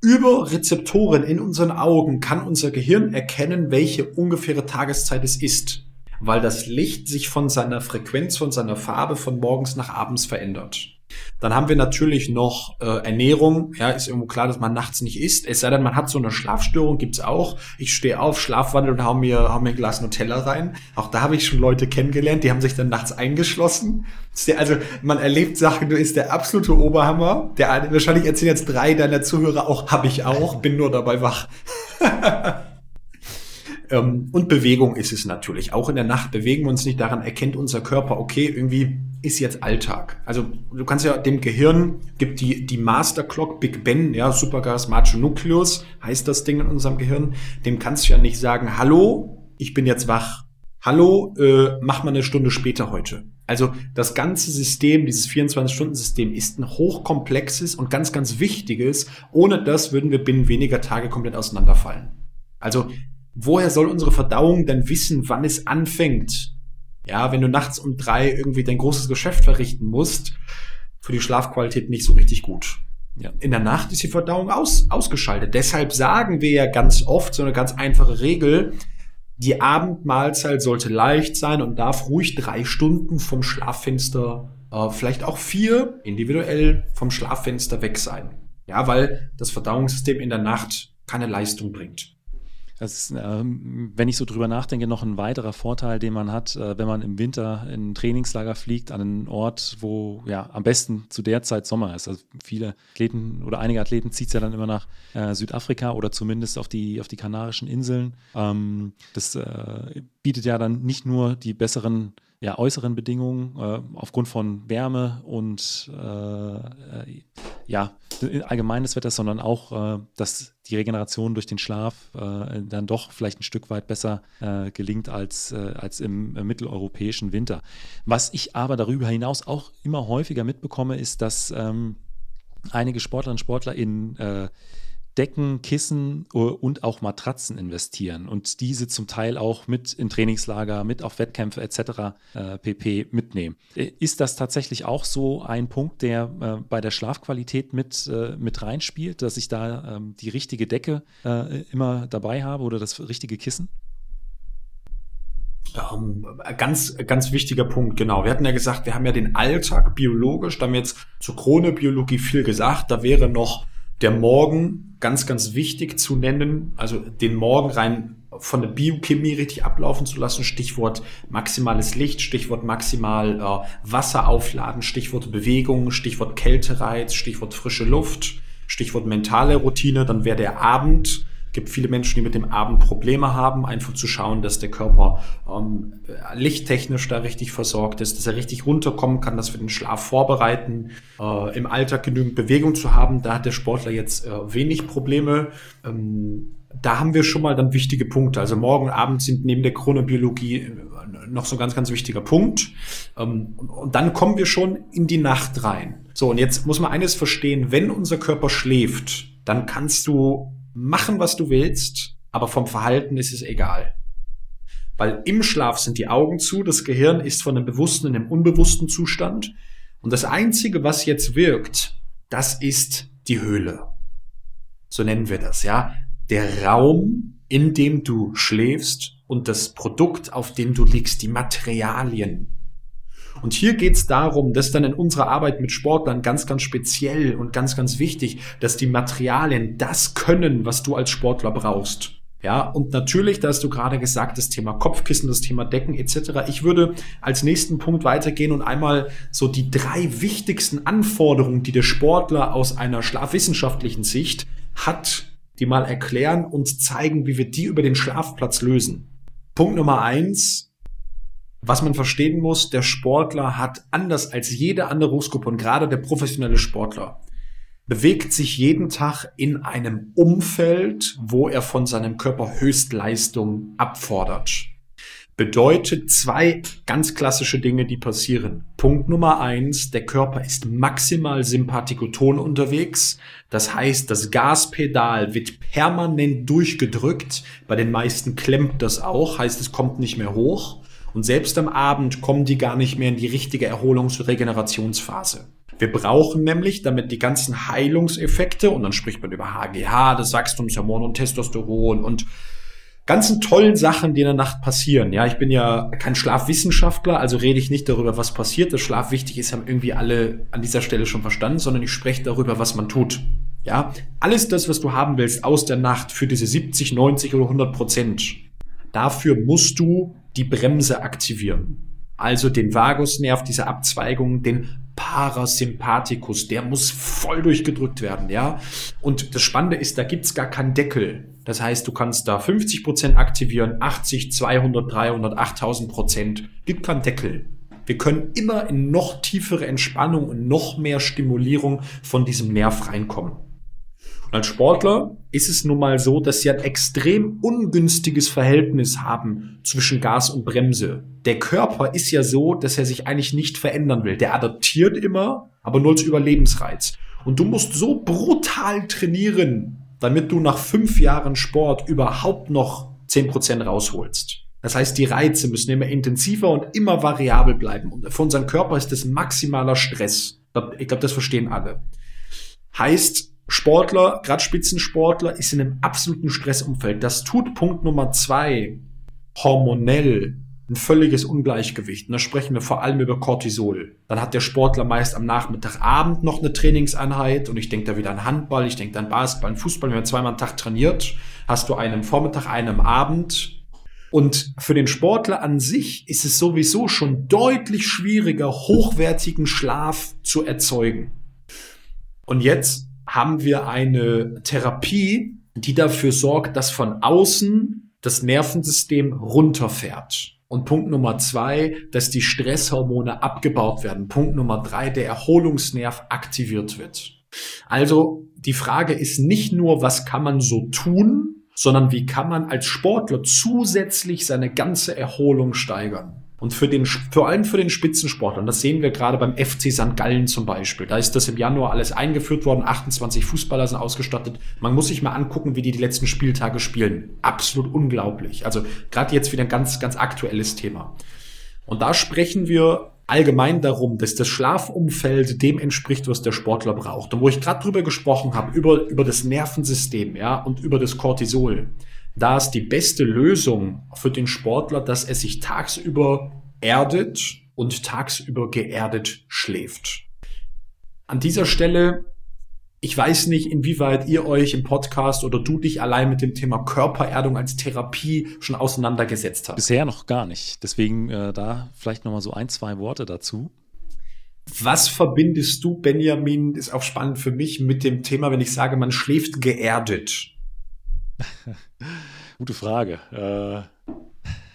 Über Rezeptoren in unseren Augen kann unser Gehirn erkennen, welche ungefähre Tageszeit es ist, weil das Licht sich von seiner Frequenz, von seiner Farbe von morgens nach abends verändert. Dann haben wir natürlich noch äh, Ernährung. Ja, ist irgendwo klar, dass man nachts nicht isst. Es sei denn, man hat so eine Schlafstörung, gibt's auch. Ich stehe auf, Schlafwandel und hau mir, hau mir ein Glas Nutella rein. Auch da habe ich schon Leute kennengelernt, die haben sich dann nachts eingeschlossen. Der, also man erlebt Sachen, du ist der absolute Oberhammer. Der wahrscheinlich erzählen jetzt drei deiner Zuhörer auch, habe ich auch, bin nur dabei wach. [laughs] Ähm, und Bewegung ist es natürlich. Auch in der Nacht bewegen wir uns nicht. Daran erkennt unser Körper, okay, irgendwie ist jetzt Alltag. Also du kannst ja dem Gehirn, gibt die, die Master Clock Big Ben, ja, Supergas Macho Nucleus, heißt das Ding in unserem Gehirn. Dem kannst du ja nicht sagen, hallo, ich bin jetzt wach. Hallo, äh, mach mal eine Stunde später heute. Also das ganze System, dieses 24-Stunden-System ist ein hochkomplexes und ganz, ganz wichtiges. Ohne das würden wir binnen weniger Tage komplett auseinanderfallen. Also woher soll unsere Verdauung denn wissen, wann es anfängt? Ja, wenn du nachts um drei irgendwie dein großes Geschäft verrichten musst, für die Schlafqualität nicht so richtig gut. Ja. In der Nacht ist die Verdauung aus, ausgeschaltet. Deshalb sagen wir ja ganz oft so eine ganz einfache Regel, die Abendmahlzeit sollte leicht sein und darf ruhig drei Stunden vom Schlaffenster, äh, vielleicht auch vier individuell vom Schlaffenster weg sein. Ja, weil das Verdauungssystem in der Nacht keine Leistung bringt. Das ist, ähm, wenn ich so drüber nachdenke, noch ein weiterer Vorteil, den man hat, äh, wenn man im Winter in ein Trainingslager fliegt, an einen Ort, wo ja am besten zu der Zeit Sommer ist. Also viele Athleten oder einige Athleten zieht es ja dann immer nach äh, Südafrika oder zumindest auf die, auf die Kanarischen Inseln. Ähm, das äh, bietet ja dann nicht nur die besseren ja, äußeren Bedingungen äh, aufgrund von Wärme und äh, äh ja, allgemeines Wetter, sondern auch, äh, dass die Regeneration durch den Schlaf äh, dann doch vielleicht ein Stück weit besser gelingt als, als im mitteleuropäischen Winter. Was ich aber darüber hinaus auch immer häufiger mitbekomme, ist, dass ähm, einige Sportlerinnen und Sportler in Decken, Kissen äh, und auch Matratzen investieren und diese zum Teil auch mit in Trainingslager, mit auf Wettkämpfe etc. Äh, pp. mitnehmen. Äh, ist das tatsächlich auch so ein Punkt, der äh, bei der Schlafqualität mit, äh, mit reinspielt, dass ich da ähm, die richtige Decke äh, immer dabei habe oder das richtige Kissen? Ähm, ganz, ganz wichtiger Punkt, genau. Wir hatten ja gesagt, wir haben ja den Alltag biologisch, da haben wir jetzt zur Chronobiologie viel gesagt. Da wäre noch der Morgen ganz, ganz wichtig zu nennen. Also den Morgen rein von der Biochemie richtig ablaufen zu lassen. Stichwort maximales Licht, Stichwort maximal äh, Wasser aufladen, Stichwort Bewegung, Stichwort Kältereiz, Stichwort frische Luft, Stichwort mentale Routine. Dann wäre der Abend gibt viele Menschen, die mit dem Abend Probleme haben, einfach zu schauen, dass der Körper ähm, lichttechnisch da richtig versorgt ist, dass er richtig runterkommen kann, dass wir den Schlaf vorbereiten, äh, im Alltag genügend Bewegung zu haben. Da hat der Sportler jetzt äh, wenig Probleme. Ähm, da haben wir schon mal dann wichtige Punkte. Also morgen Abend sind neben der Chronobiologie äh, noch so ein ganz, ganz wichtiger Punkt. Ähm, und dann kommen wir schon in die Nacht rein. So, und jetzt muss man eines verstehen, wenn unser Körper schläft, dann kannst du machen, was du willst, aber vom Verhalten ist es egal. Weil im Schlaf sind die Augen zu, das Gehirn ist von dem bewussten in dem unbewussten Zustand. Und das Einzige, was jetzt wirkt, das ist die Höhle. So nennen wir das, ja. Der Raum, in dem du schläfst und das Produkt, auf dem du liegst, die Materialien. Und hier geht es darum, dass dann in unserer Arbeit mit Sportlern ganz, ganz speziell und ganz, ganz wichtig, dass die Materialien das können, was du als Sportler brauchst. Ja, und natürlich, da hast du gerade gesagt, das Thema Kopfkissen, das Thema Decken etc. Ich würde als nächsten Punkt weitergehen und einmal so die drei wichtigsten Anforderungen, die der Sportler aus einer schlafwissenschaftlichen Sicht hat, die mal erklären und zeigen, wie wir die über den Schlafplatz lösen. Punkt Nummer eins, was man verstehen muss, der Sportler hat anders als jede andere Berufsgruppe und gerade der professionelle Sportler bewegt sich jeden Tag in einem Umfeld, wo er von seinem Körper Höchstleistung abfordert. Bedeutet zwei ganz klassische Dinge, die passieren. Punkt Nummer eins, der Körper ist maximal sympathikoton unterwegs. Das heißt, das Gaspedal wird permanent durchgedrückt. Bei den meisten klemmt das auch, heißt es kommt nicht mehr hoch. Und selbst am Abend kommen die gar nicht mehr in die richtige Erholungs- und Regenerationsphase. Wir brauchen nämlich, damit die ganzen Heilungseffekte, und dann spricht man über HGH, das Wachstumshormon und Testosteron und ganzen tollen Sachen, die in der Nacht passieren. Ja, ich bin ja kein Schlafwissenschaftler, also rede ich nicht darüber, was passiert. Das Schlaf wichtig ist, haben irgendwie alle an dieser Stelle schon verstanden, sondern ich spreche darüber, was man tut. Ja, alles das, was du haben willst aus der Nacht für diese 70, 90 oder 100 Prozent. Dafür musst du die Bremse aktivieren. Also den Vagusnerv, diese Abzweigung, den Parasympathikus, der muss voll durchgedrückt werden, ja. Und das Spannende ist, da gibt's gar keinen Deckel. Das heißt, du kannst da 50 Prozent aktivieren, 80, 200, 300, 8000 Prozent. Gibt keinen Deckel. Wir können immer in noch tiefere Entspannung und noch mehr Stimulierung von diesem Nerv reinkommen. Und als Sportler ist es nun mal so, dass sie ein extrem ungünstiges Verhältnis haben zwischen Gas und Bremse. Der Körper ist ja so, dass er sich eigentlich nicht verändern will. Der adaptiert immer, aber nur als Überlebensreiz. Und du musst so brutal trainieren, damit du nach fünf Jahren Sport überhaupt noch zehn Prozent rausholst. Das heißt, die Reize müssen immer intensiver und immer variabel bleiben. Und für unseren Körper ist das maximaler Stress. Ich glaube, das verstehen alle. Heißt, Sportler, gerade Spitzensportler, ist in einem absoluten Stressumfeld. Das tut Punkt Nummer zwei hormonell ein völliges Ungleichgewicht. Und da sprechen wir vor allem über Cortisol. Dann hat der Sportler meist am Nachmittagabend noch eine Trainingseinheit und ich denke da wieder an Handball, ich denke an Basketball, an Fußball. Wenn man zweimal am Tag trainiert, hast du einen Vormittag, einen am Abend. Und für den Sportler an sich ist es sowieso schon deutlich schwieriger, hochwertigen Schlaf zu erzeugen. Und jetzt haben wir eine Therapie, die dafür sorgt, dass von außen das Nervensystem runterfährt. Und Punkt Nummer zwei, dass die Stresshormone abgebaut werden. Punkt Nummer drei, der Erholungsnerv aktiviert wird. Also die Frage ist nicht nur, was kann man so tun, sondern wie kann man als Sportler zusätzlich seine ganze Erholung steigern. Und für den, vor allem für den Spitzensportler, und das sehen wir gerade beim FC St. Gallen zum Beispiel, da ist das im Januar alles eingeführt worden, 28 Fußballer sind ausgestattet. Man muss sich mal angucken, wie die die letzten Spieltage spielen. Absolut unglaublich. Also gerade jetzt wieder ein ganz, ganz aktuelles Thema. Und da sprechen wir allgemein darum, dass das Schlafumfeld dem entspricht, was der Sportler braucht. Und wo ich gerade drüber gesprochen habe, über, über das Nervensystem, ja, und über das Cortisol da ist die beste Lösung für den Sportler, dass er sich tagsüber erdet und tagsüber geerdet schläft. An dieser Stelle, ich weiß nicht, inwieweit ihr euch im Podcast oder du dich allein mit dem Thema Körpererdung als Therapie schon auseinandergesetzt habt. Bisher noch gar nicht. Deswegen äh, da vielleicht noch mal so ein, zwei Worte dazu. Was verbindest du, Benjamin, ist auch spannend für mich, mit dem Thema, wenn ich sage, man schläft geerdet? [laughs] Gute Frage. Äh,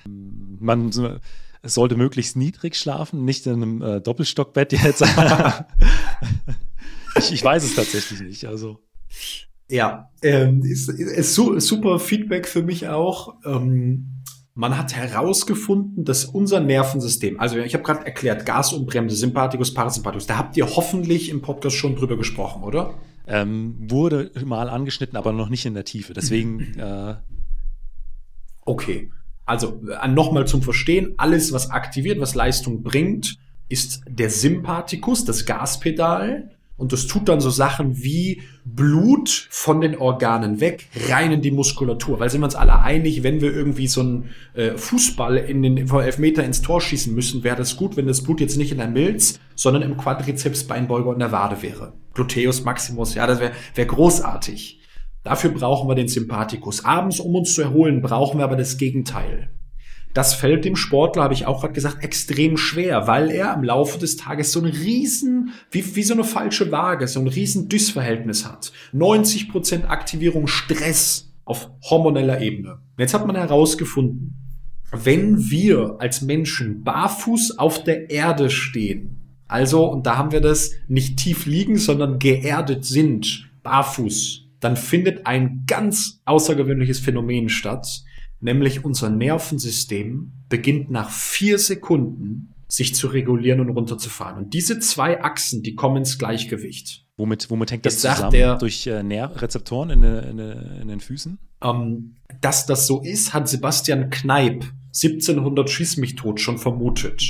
man sollte möglichst niedrig schlafen, nicht in einem äh, Doppelstockbett jetzt. [laughs] ich, ich, weiß es tatsächlich nicht. Also. Ja, ähm, ist, ist, super Feedback für mich auch. Ähm, man hat herausgefunden, dass unser Nervensystem, also ich habe gerade erklärt, Gas und Bremse, Sympathikus, Parasympathikus, da habt ihr hoffentlich im Podcast schon drüber gesprochen, oder? Ähm, wurde mal angeschnitten, aber noch nicht in der Tiefe. Deswegen. Äh okay. Also äh, nochmal zum Verstehen, alles, was aktiviert, was Leistung bringt, ist der Sympathikus, das Gaspedal. Und das tut dann so Sachen wie Blut von den Organen weg, rein in die Muskulatur. Weil sind wir uns alle einig, wenn wir irgendwie so einen äh, Fußball in den vor Elfmeter ins Tor schießen müssen, wäre das gut, wenn das Blut jetzt nicht in der Milz, sondern im Quadrizeps, Beinbeuger und der Wade wäre. Gluteus Maximus, ja, das wäre wär großartig. Dafür brauchen wir den Sympathikus. Abends, um uns zu erholen, brauchen wir aber das Gegenteil. Das fällt dem Sportler, habe ich auch gerade gesagt, extrem schwer, weil er im Laufe des Tages so ein riesen, wie, wie so eine falsche Waage, so ein riesen Dysverhältnis hat. 90 Prozent Aktivierung Stress auf hormoneller Ebene. Jetzt hat man herausgefunden, wenn wir als Menschen barfuß auf der Erde stehen, also, und da haben wir das nicht tief liegen, sondern geerdet sind, barfuß, dann findet ein ganz außergewöhnliches Phänomen statt, nämlich unser Nervensystem beginnt nach vier Sekunden sich zu regulieren und runterzufahren. Und diese zwei Achsen, die kommen ins Gleichgewicht. Womit, womit hängt das Jetzt zusammen? sagt der- Durch äh, Nährrezeptoren in, de- in, de- in den Füßen? Ähm, dass das so ist, hat Sebastian Kneip 1700 Schieß mich tot schon vermutet.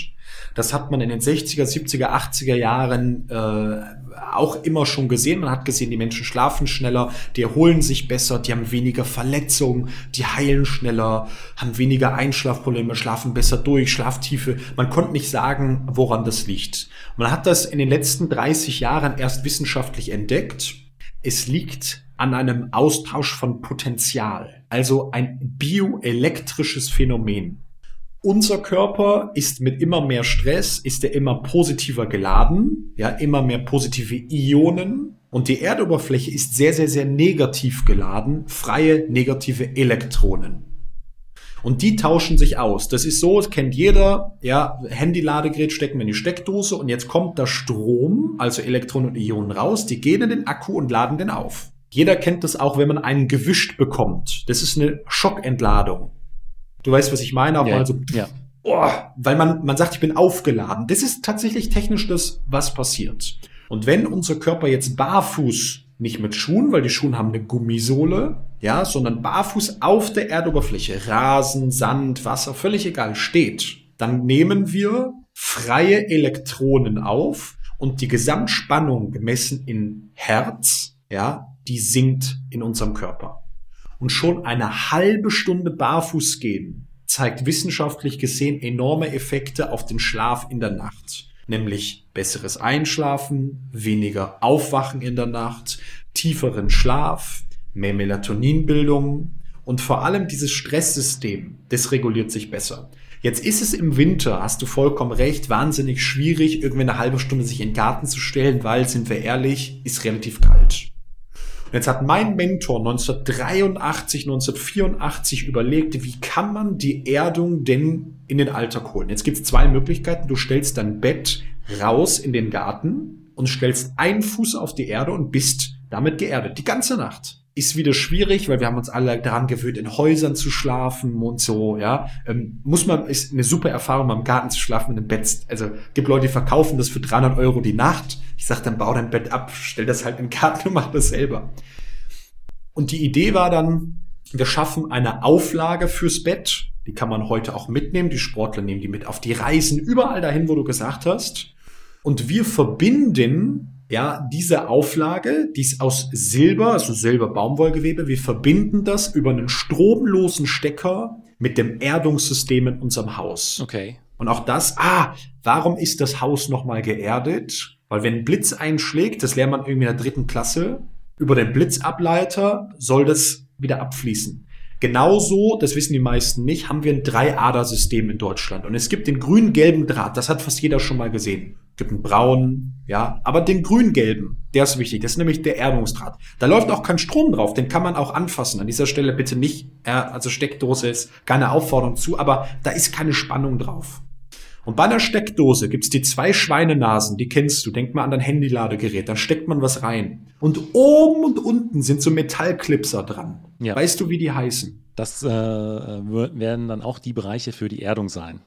Das hat man in den 60er, 70er, 80er Jahren äh, auch immer schon gesehen. Man hat gesehen, die Menschen schlafen schneller, die erholen sich besser, die haben weniger Verletzungen, die heilen schneller, haben weniger Einschlafprobleme, schlafen besser durch, Schlaftiefe. Man konnte nicht sagen, woran das liegt. Man hat das in den letzten 30 Jahren erst wissenschaftlich entdeckt. Es liegt an einem Austausch von Potenzial, also ein bioelektrisches Phänomen. Unser Körper ist mit immer mehr Stress, ist er immer positiver geladen, ja, immer mehr positive Ionen. Und die Erdoberfläche ist sehr, sehr, sehr negativ geladen, freie negative Elektronen. Und die tauschen sich aus. Das ist so, das kennt jeder, ja, Handy-Ladegerät stecken wir in die Steckdose und jetzt kommt da Strom, also Elektronen und Ionen raus, die gehen in den Akku und laden den auf. Jeder kennt das auch, wenn man einen gewischt bekommt. Das ist eine Schockentladung. Du weißt, was ich meine, auch Ja, mal so, ja. oh, weil man, man sagt, ich bin aufgeladen. Das ist tatsächlich technisch das, was passiert. Und wenn unser Körper jetzt barfuß, nicht mit Schuhen, weil die Schuhen haben eine Gummisohle, ja, sondern barfuß auf der Erdoberfläche, Rasen, Sand, Wasser, völlig egal, steht, dann nehmen wir freie Elektronen auf und die Gesamtspannung gemessen in Hertz, ja, die sinkt in unserem Körper. Und schon eine halbe Stunde barfuß gehen zeigt wissenschaftlich gesehen enorme Effekte auf den Schlaf in der Nacht. Nämlich besseres Einschlafen, weniger Aufwachen in der Nacht, tieferen Schlaf, mehr Melatoninbildung und vor allem dieses Stresssystem, das reguliert sich besser. Jetzt ist es im Winter, hast du vollkommen recht, wahnsinnig schwierig, irgendwie eine halbe Stunde sich in den Garten zu stellen, weil, sind wir ehrlich, ist relativ kalt. Und jetzt hat mein Mentor 1983, 1984 überlegt, wie kann man die Erdung denn in den Alltag holen? Jetzt gibt es zwei Möglichkeiten. Du stellst dein Bett raus in den Garten und stellst einen Fuß auf die Erde und bist damit geerdet. Die ganze Nacht. Ist wieder schwierig, weil wir haben uns alle daran gewöhnt, in Häusern zu schlafen und so, ja. Ähm, muss man, ist eine super Erfahrung, mal im Garten zu schlafen mit einem Bett. Also, gibt Leute, die verkaufen das für 300 Euro die Nacht. Ich sag dann, bau dein Bett ab, stell das halt in den Garten und mach das selber. Und die Idee war dann, wir schaffen eine Auflage fürs Bett. Die kann man heute auch mitnehmen. Die Sportler nehmen die mit auf die Reisen, überall dahin, wo du gesagt hast. Und wir verbinden ja, diese Auflage, die ist aus Silber, also Silber-Baumwollgewebe. Wir verbinden das über einen stromlosen Stecker mit dem Erdungssystem in unserem Haus. Okay. Und auch das, ah, warum ist das Haus nochmal geerdet? Weil wenn ein Blitz einschlägt, das lernt man irgendwie in der dritten Klasse, über den Blitzableiter soll das wieder abfließen. Genauso, das wissen die meisten nicht, haben wir ein Drei-Ader-System in Deutschland. Und es gibt den grün-gelben Draht, das hat fast jeder schon mal gesehen. Gibt einen braunen, ja, aber den grün-gelben, der ist wichtig. Das ist nämlich der Erdungsdraht. Da läuft auch kein Strom drauf, den kann man auch anfassen. An dieser Stelle bitte nicht, also Steckdose ist keine Aufforderung zu, aber da ist keine Spannung drauf. Und bei einer Steckdose gibt's die zwei Schweinenasen, die kennst du. Denk mal an dein Handyladegerät, dann steckt man was rein. Und oben und unten sind so Metallclipser dran. Ja. Weißt du, wie die heißen? Das äh, werden dann auch die Bereiche für die Erdung sein.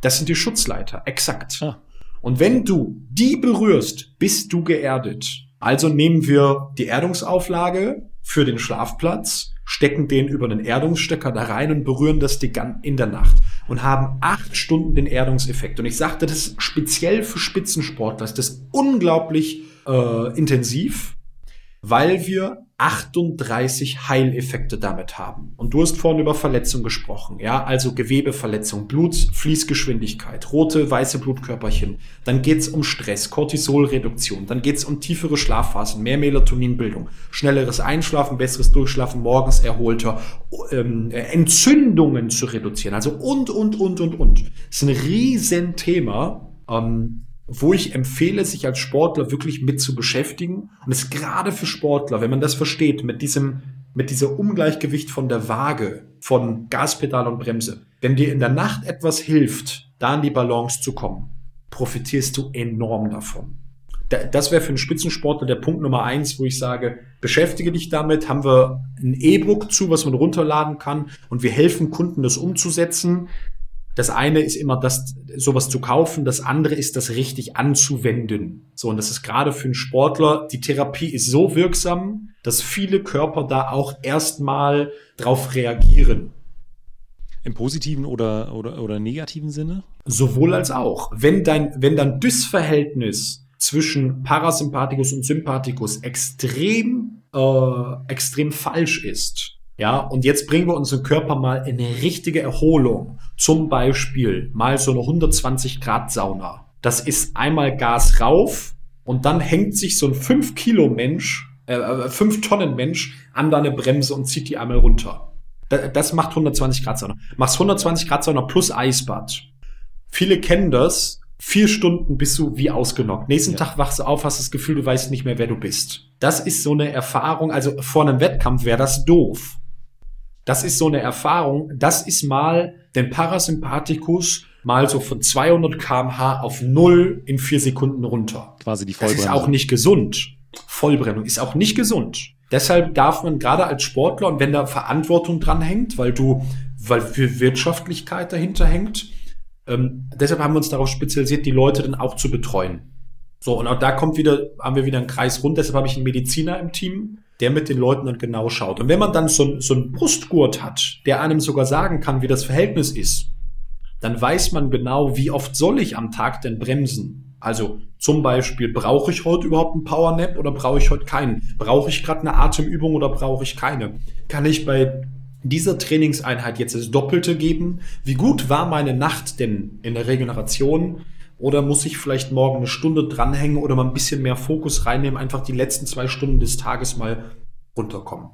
Das sind die Schutzleiter, exakt. Ah. Und wenn du die berührst, bist du geerdet. Also nehmen wir die Erdungsauflage für den Schlafplatz, stecken den über den Erdungsstecker da rein und berühren das in der Nacht und haben acht Stunden den Erdungseffekt. Und ich sagte, das ist speziell für Spitzensportler, ist das unglaublich äh, intensiv, weil wir 38 Heileffekte damit haben. Und du hast vorhin über Verletzung gesprochen, ja, also Gewebeverletzung, Blutfließgeschwindigkeit, rote, weiße Blutkörperchen. Dann geht's um Stress, Cortisolreduktion, dann geht's um tiefere Schlafphasen, mehr Melatoninbildung, schnelleres Einschlafen, besseres Durchschlafen, morgens erholter, ähm, Entzündungen zu reduzieren, also und, und, und, und, und. Das ist ein Riesenthema. Ähm, wo ich empfehle, sich als Sportler wirklich mit zu beschäftigen. Und es gerade für Sportler, wenn man das versteht, mit diesem, mit dieser Ungleichgewicht von der Waage, von Gaspedal und Bremse. Wenn dir in der Nacht etwas hilft, da in die Balance zu kommen, profitierst du enorm davon. Das wäre für einen Spitzensportler der Punkt Nummer eins, wo ich sage, beschäftige dich damit, haben wir ein E-Book zu, was man runterladen kann und wir helfen Kunden, das umzusetzen. Das eine ist immer das, sowas zu kaufen, das andere ist das richtig anzuwenden. So, und das ist gerade für einen Sportler, die Therapie ist so wirksam, dass viele Körper da auch erstmal drauf reagieren. Im positiven oder, oder, oder negativen Sinne? Sowohl als auch. Wenn dein, wenn dein Dysverhältnis zwischen Parasympathikus und Sympathikus extrem, äh, extrem falsch ist, ja, und jetzt bringen wir unseren Körper mal in eine richtige Erholung. Zum Beispiel mal so eine 120 Grad Sauna. Das ist einmal Gas rauf und dann hängt sich so ein 5 Kilo Mensch, äh, 5 Tonnen Mensch an deine Bremse und zieht die einmal runter. Das macht 120 Grad Sauna. Machst 120 Grad Sauna plus Eisbad. Viele kennen das. Vier Stunden bist du wie ausgenockt. Nächsten ja. Tag wachst du auf, hast das Gefühl, du weißt nicht mehr, wer du bist. Das ist so eine Erfahrung. Also vor einem Wettkampf wäre das doof. Das ist so eine Erfahrung. Das ist mal den Parasympathikus mal so von 200 kmh auf null in vier Sekunden runter. Quasi die Vollbremsung. Das ist auch nicht gesund. Vollbremsung ist auch nicht gesund. Deshalb darf man gerade als Sportler und wenn da Verantwortung dran hängt, weil du, weil für Wirtschaftlichkeit dahinter hängt, ähm, deshalb haben wir uns darauf spezialisiert, die Leute dann auch zu betreuen. So, und auch da kommt wieder, haben wir wieder einen Kreis rund. Deshalb habe ich einen Mediziner im Team, der mit den Leuten dann genau schaut. Und wenn man dann so, so einen Brustgurt hat, der einem sogar sagen kann, wie das Verhältnis ist, dann weiß man genau, wie oft soll ich am Tag denn bremsen. Also zum Beispiel, brauche ich heute überhaupt einen Powernap oder brauche ich heute keinen? Brauche ich gerade eine Atemübung oder brauche ich keine? Kann ich bei dieser Trainingseinheit jetzt das Doppelte geben? Wie gut war meine Nacht denn in der Regeneration? Oder muss ich vielleicht morgen eine Stunde dranhängen oder mal ein bisschen mehr Fokus reinnehmen, einfach die letzten zwei Stunden des Tages mal runterkommen?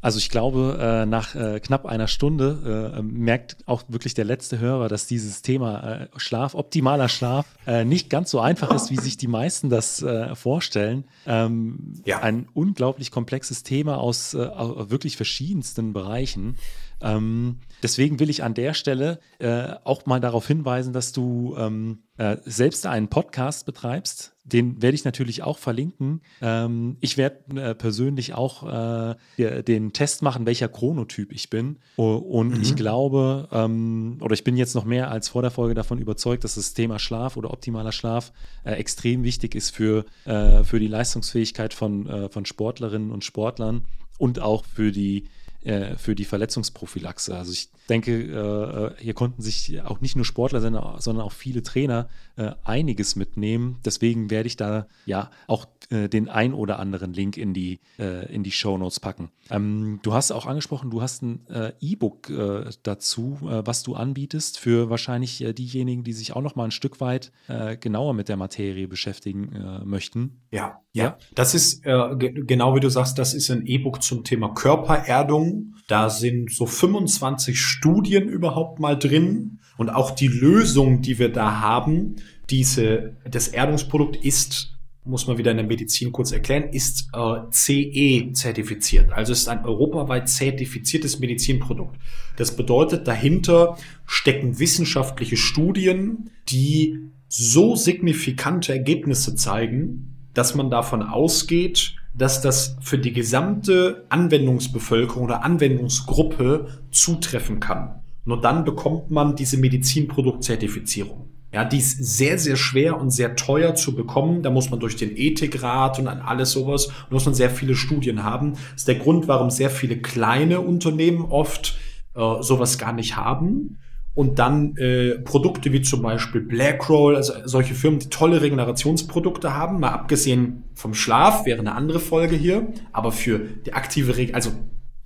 Also ich glaube, äh, nach äh, knapp einer Stunde äh, merkt auch wirklich der letzte Hörer, dass dieses Thema Schlaf, optimaler Schlaf, nicht ganz so einfach ist, wie sich die meisten das vorstellen. Ähm, ja. Ein unglaublich komplexes Thema aus wirklich verschiedensten Bereichen. Ähm, deswegen will ich an der Stelle äh, auch mal darauf hinweisen, dass du ähm, äh, selbst einen Podcast betreibst. Den werde ich natürlich auch verlinken. Ähm, ich werde äh, persönlich auch äh, den Test machen, welcher Chronotyp ich bin. Und mhm. ich glaube, ähm, oder ich bin jetzt noch mehr als vor der Folge davon überzeugt, dass das Thema Schlaf oder optimaler Schlaf äh, extrem wichtig ist für, äh, für die Leistungsfähigkeit von, von Sportlerinnen und Sportlern und auch für die äh, für die Verletzungsprophylaxe. Also ich denke, äh, hier konnten sich auch nicht nur Sportler, sondern auch viele Trainer äh, einiges mitnehmen. Deswegen werde ich da ja auch äh, den ein oder anderen Link in die, äh, in die Show Notes packen. Ähm, du hast auch angesprochen, du hast ein äh, E-Book äh, dazu, was du anbietest für wahrscheinlich diejenigen, die sich auch noch mal ein Stück weit genauer mit der Materie beschäftigen möchten. Ja, ja, das ist genau wie du sagst, das ist ein E-Book zum Thema Körpererdung. Da sind so 25 Studien überhaupt mal drin und auch die Lösung, die wir da haben, diese, das Erdungsprodukt ist muss man wieder in der Medizin kurz erklären, ist äh, CE zertifiziert. Also es ist ein europaweit zertifiziertes Medizinprodukt. Das bedeutet, dahinter stecken wissenschaftliche Studien, die so signifikante Ergebnisse zeigen, dass man davon ausgeht, dass das für die gesamte Anwendungsbevölkerung oder Anwendungsgruppe zutreffen kann. Nur dann bekommt man diese Medizinproduktzertifizierung. Ja, die ist sehr, sehr schwer und sehr teuer zu bekommen. Da muss man durch den Ethikrat und an alles sowas, muss man sehr viele Studien haben. Das ist der Grund, warum sehr viele kleine Unternehmen oft äh, sowas gar nicht haben. Und dann äh, Produkte wie zum Beispiel Blackroll, also solche Firmen, die tolle Regenerationsprodukte haben, mal abgesehen vom Schlaf, wäre eine andere Folge hier, aber für die aktive Reg also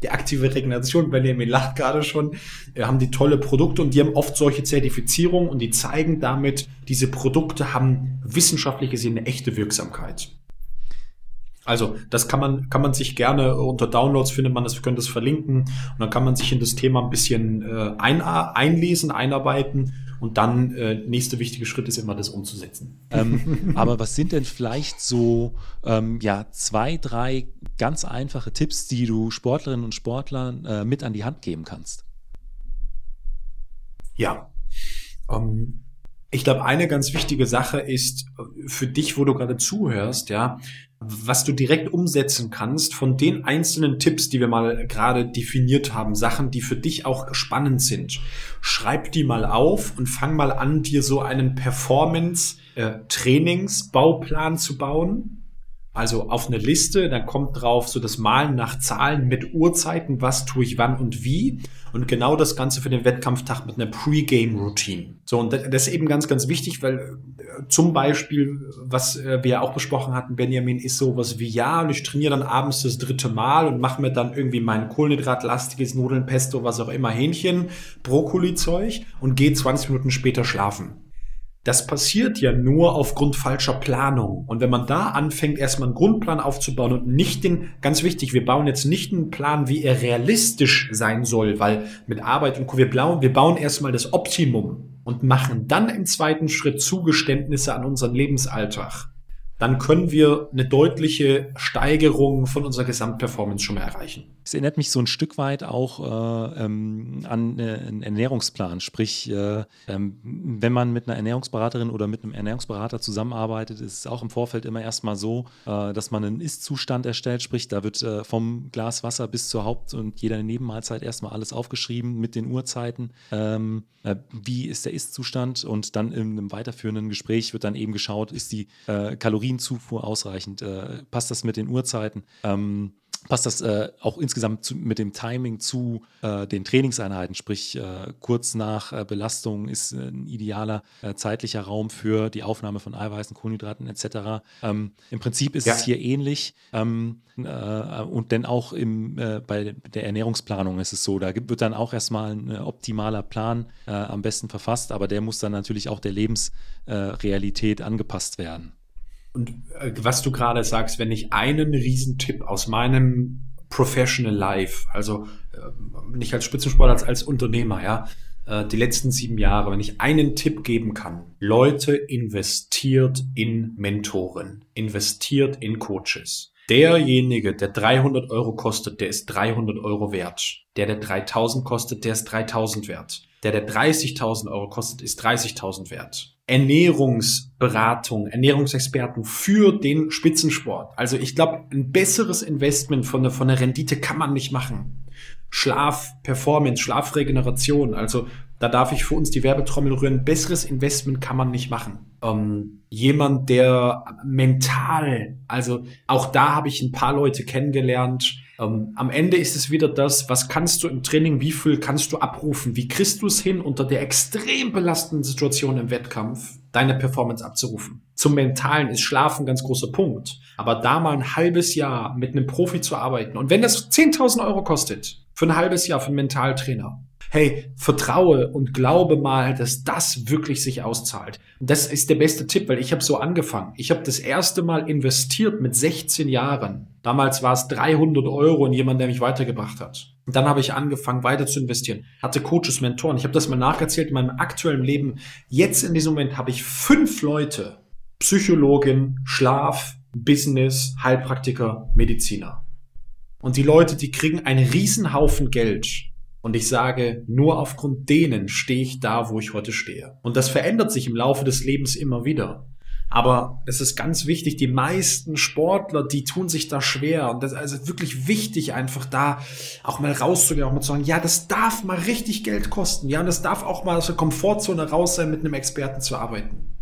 die aktive Regeneration, Benjamin lacht gerade schon, äh, haben die tolle Produkte und die haben oft solche Zertifizierungen und die zeigen damit, diese Produkte haben wissenschaftlich gesehen eine echte Wirksamkeit. Also, das kann man, kann man sich gerne unter Downloads findet man das, wir können das verlinken und dann kann man sich in das Thema ein bisschen äh, ein, einlesen, einarbeiten und dann äh, nächste wichtige Schritt ist immer, das umzusetzen. Ähm, [laughs] aber was sind denn vielleicht so ähm, ja, zwei, drei ganz einfache Tipps, die du Sportlerinnen und Sportlern äh, mit an die Hand geben kannst? Ja. Ähm, ich glaube, eine ganz wichtige Sache ist äh, für dich, wo du gerade zuhörst, ja, was du direkt umsetzen kannst von den einzelnen Tipps, die wir mal gerade definiert haben, Sachen, die für dich auch spannend sind. Schreib die mal auf und fang mal an, dir so einen Performance-Trainingsbauplan äh, zu bauen also auf eine Liste, dann kommt drauf so das Malen nach Zahlen mit Uhrzeiten, was tue ich wann und wie. Und genau das Ganze für den Wettkampftag mit einer Pre-Game-Routine. So, und das ist eben ganz, ganz wichtig, weil äh, zum Beispiel, was äh, wir auch besprochen hatten, Benjamin, ist sowas wie, ja, und ich trainiere dann abends das dritte Mal und mache mir dann irgendwie mein Kohlenhydratlastiges Nudeln, Pesto, was auch immer, Hähnchen, Brokkoli-Zeug und gehe 20 Minuten später schlafen. Das passiert ja nur aufgrund falscher Planung. Und wenn man da anfängt, erstmal einen Grundplan aufzubauen und nicht den, ganz wichtig, wir bauen jetzt nicht einen Plan, wie er realistisch sein soll, weil mit Arbeit und Co. Wir bauen, wir bauen erstmal das Optimum und machen dann im zweiten Schritt Zugeständnisse an unseren Lebensalltag dann können wir eine deutliche Steigerung von unserer Gesamtperformance schon mal erreichen. Es erinnert mich so ein Stück weit auch äh, ähm, an äh, einen Ernährungsplan. Sprich, äh, ähm, wenn man mit einer Ernährungsberaterin oder mit einem Ernährungsberater zusammenarbeitet, ist es auch im Vorfeld immer erstmal so, äh, dass man einen Ist-Zustand erstellt. Sprich, da wird äh, vom Glas Wasser bis zur Haupt- und jeder Nebenmahlzeit erstmal alles aufgeschrieben mit den Uhrzeiten. Ähm, äh, wie ist der Ist-Zustand? Und dann in einem weiterführenden Gespräch wird dann eben geschaut, ist die Kalorien Kalorienzufuhr ausreichend? Äh, passt das mit den Uhrzeiten? Ähm, passt das äh, auch insgesamt zu, mit dem Timing zu äh, den Trainingseinheiten, sprich äh, kurz nach äh, Belastung ist ein idealer äh, zeitlicher Raum für die Aufnahme von Eiweißen, Kohlenhydraten etc. Ähm, Im Prinzip ist ja. es hier ähnlich ähm, äh, und denn auch im, bei der Ernährungsplanung ist es so, da wird dann auch erstmal ein optimaler Plan am besten verfasst, aber der muss dann natürlich auch der Lebensrealität angepasst werden. Und äh, was du gerade sagst, wenn ich einen Riesentipp aus meinem Professional Life, also äh, nicht als Spitzensportler, als als Unternehmer, ja, äh, die letzten sieben Jahre, wenn ich einen Tipp geben kann, Leute investiert in Mentoren, investiert in Coaches. Derjenige, der 300 Euro kostet, der ist 300 Euro wert. Der, der 3000 kostet, der ist 3000 wert. Der, der 30.000 Euro kostet, ist 30.000 wert. Ernährungsberatung, Ernährungsexperten für den Spitzensport. Also ich glaube, ein besseres Investment von der, von der Rendite kann man nicht machen. Schlaf, Performance, Schlafregeneration. Also da darf ich für uns die Werbetrommel rühren. Besseres Investment kann man nicht machen. Ähm, jemand, der mental, also auch da habe ich ein paar Leute kennengelernt. Ähm, am Ende ist es wieder das, was kannst du im Training, wie viel kannst du abrufen, wie kriegst du es hin, unter der extrem belastenden Situation im Wettkampf deine Performance abzurufen. Zum Mentalen ist Schlafen ein ganz großer Punkt. Aber da mal ein halbes Jahr mit einem Profi zu arbeiten und wenn das 10.000 Euro kostet, für ein halbes Jahr für einen Mentaltrainer, hey, vertraue und glaube mal, dass das wirklich sich auszahlt. Das ist der beste Tipp, weil ich habe so angefangen. Ich habe das erste Mal investiert mit 16 Jahren. Damals war es 300 Euro in jemanden, der mich weitergebracht hat. Und dann habe ich angefangen, weiter zu investieren. Hatte Coaches, Mentoren. Ich habe das mal nacherzählt in meinem aktuellen Leben. Jetzt in diesem Moment habe ich fünf Leute. Psychologin, Schlaf, Business, Heilpraktiker, Mediziner. Und die Leute, die kriegen einen Riesenhaufen Geld und ich sage, nur aufgrund denen stehe ich da, wo ich heute stehe. Und das verändert sich im Laufe des Lebens immer wieder. Aber es ist ganz wichtig, die meisten Sportler, die tun sich da schwer. Und das ist also wirklich wichtig, einfach da auch mal rauszugehen, auch mal zu sagen, ja, das darf mal richtig Geld kosten. Ja, und das darf auch mal aus der Komfortzone raus sein, mit einem Experten zu arbeiten.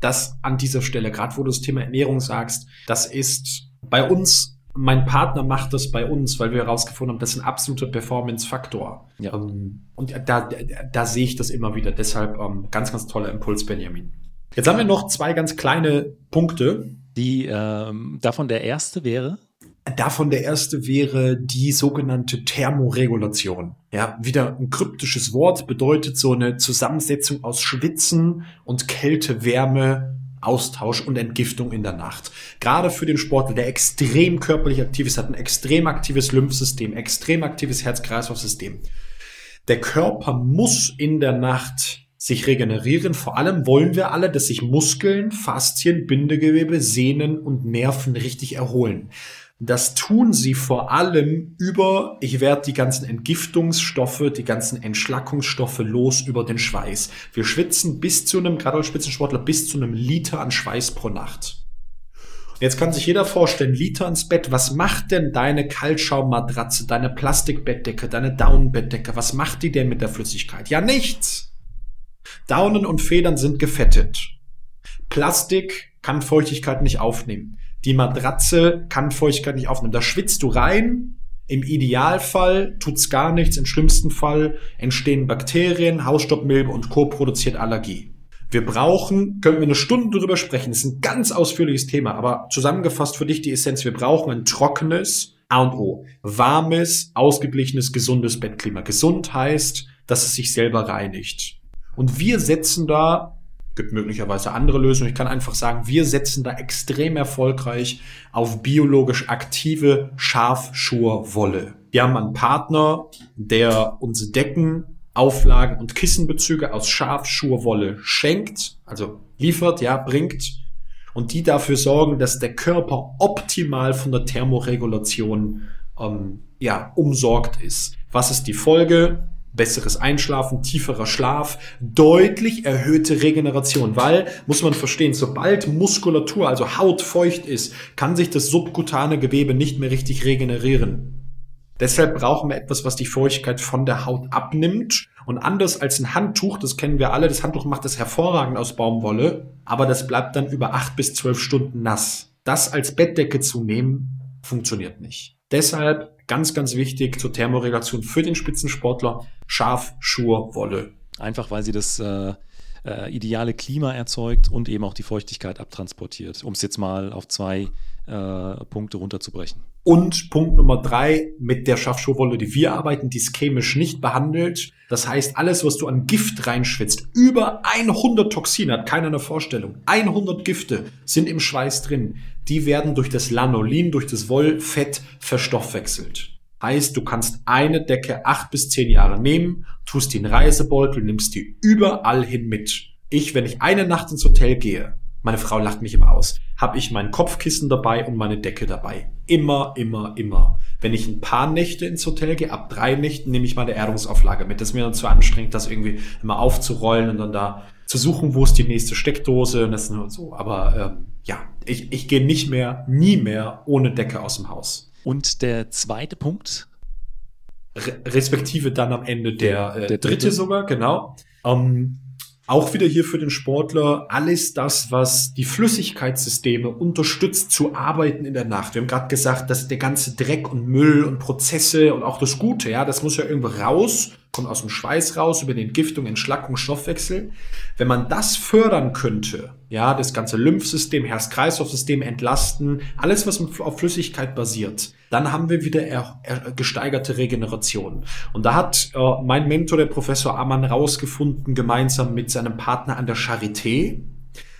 Das an dieser Stelle, gerade wo du das Thema Ernährung sagst, das ist bei uns mein Partner macht das bei uns, weil wir herausgefunden haben, das ist ein absoluter Performance-Faktor. Ja. Ähm, und da, da, da sehe ich das immer wieder. Deshalb ähm, ganz, ganz toller Impuls, Benjamin. Jetzt haben wir noch zwei ganz kleine Punkte. Die ähm, davon der erste wäre? Davon der erste wäre die sogenannte Thermoregulation. Ja, wieder ein kryptisches Wort, bedeutet so eine Zusammensetzung aus Schwitzen und Kälte, Wärme Austausch und Entgiftung in der Nacht. Gerade für den Sportler, der extrem körperlich aktiv ist, hat ein extrem aktives Lymphsystem, extrem aktives Herz-Kreislauf-System. Der Körper muss in der Nacht sich regenerieren. Vor allem wollen wir alle, dass sich Muskeln, Faszien, Bindegewebe, Sehnen und Nerven richtig erholen. Das tun sie vor allem über, ich werde die ganzen Entgiftungsstoffe, die ganzen Entschlackungsstoffe los über den Schweiß. Wir schwitzen bis zu einem, gerade als Spitzensportler, bis zu einem Liter an Schweiß pro Nacht. Jetzt kann sich jeder vorstellen, Liter ins Bett, was macht denn deine Kaltschaummatratze, deine Plastikbettdecke, deine Daunenbettdecke, was macht die denn mit der Flüssigkeit? Ja, nichts. Daunen und Federn sind gefettet. Plastik kann Feuchtigkeit nicht aufnehmen. Die Matratze kann Feuchtigkeit nicht aufnehmen. Da schwitzt du rein. Im Idealfall tut's gar nichts. Im schlimmsten Fall entstehen Bakterien, Hausstaubmilbe und Co. produziert Allergie. Wir brauchen, können wir eine Stunde drüber sprechen, das ist ein ganz ausführliches Thema, aber zusammengefasst für dich die Essenz, wir brauchen ein trockenes A und O. Warmes, ausgeglichenes, gesundes Bettklima. Gesund heißt, dass es sich selber reinigt. Und wir setzen da gibt möglicherweise andere Lösungen. Ich kann einfach sagen, wir setzen da extrem erfolgreich auf biologisch aktive Schafschurwolle. Wir haben einen Partner, der unsere Decken, Auflagen und Kissenbezüge aus Schafschurwolle schenkt, also liefert, ja, bringt und die dafür sorgen, dass der Körper optimal von der Thermoregulation ähm, ja, umsorgt ist. Was ist die Folge? Besseres Einschlafen, tieferer Schlaf, deutlich erhöhte Regeneration, weil, muss man verstehen, sobald Muskulatur, also Haut feucht ist, kann sich das subkutane Gewebe nicht mehr richtig regenerieren. Deshalb brauchen wir etwas, was die Feuchtigkeit von der Haut abnimmt. Und anders als ein Handtuch, das kennen wir alle, das Handtuch macht das hervorragend aus Baumwolle, aber das bleibt dann über acht bis zwölf Stunden nass. Das als Bettdecke zu nehmen, funktioniert nicht. Deshalb Ganz, ganz wichtig zur Thermoregulation für den Spitzensportler, Schaf, Schur, Wolle. Einfach weil sie das äh, äh, ideale Klima erzeugt und eben auch die Feuchtigkeit abtransportiert, um es jetzt mal auf zwei äh, Punkte runterzubrechen. Und Punkt Nummer drei, mit der Schafschuhwolle, die wir arbeiten, die ist chemisch nicht behandelt. Das heißt, alles, was du an Gift reinschwitzt, über 100 Toxine, hat keiner eine Vorstellung. 100 Gifte sind im Schweiß drin die werden durch das Lanolin, durch das Wollfett verstoffwechselt. Heißt, du kannst eine Decke acht bis zehn Jahre nehmen, tust die in Reisebeutel, nimmst die überall hin mit. Ich, wenn ich eine Nacht ins Hotel gehe, meine Frau lacht mich immer aus, habe ich mein Kopfkissen dabei und meine Decke dabei. Immer, immer, immer. Wenn ich ein paar Nächte ins Hotel gehe, ab drei Nächten nehme ich meine Erdungsauflage mit. Das ist mir dann zu anstrengend, das irgendwie immer aufzurollen und dann da zu suchen, wo ist die nächste Steckdose und das und so. Aber ähm, ja, ich, ich gehe nicht mehr, nie mehr ohne Decke aus dem Haus. Und der zweite Punkt? respektive dann am Ende der, äh, der dritte. dritte sogar, genau. Ähm, auch wieder hier für den Sportler alles das, was die Flüssigkeitssysteme unterstützt zu arbeiten in der Nacht. Wir haben gerade gesagt, dass der ganze Dreck und Müll und Prozesse und auch das Gute, ja, das muss ja irgendwo raus kommt aus dem Schweiß raus über die Entgiftung, Entschlackung, Stoffwechsel. Wenn man das fördern könnte, ja, das ganze Lymphsystem, Herz-Kreislauf-System entlasten, alles, was auf Flüssigkeit basiert, dann haben wir wieder er, er, gesteigerte Regeneration. Und da hat äh, mein Mentor, der Professor Amann, rausgefunden, gemeinsam mit seinem Partner an der Charité,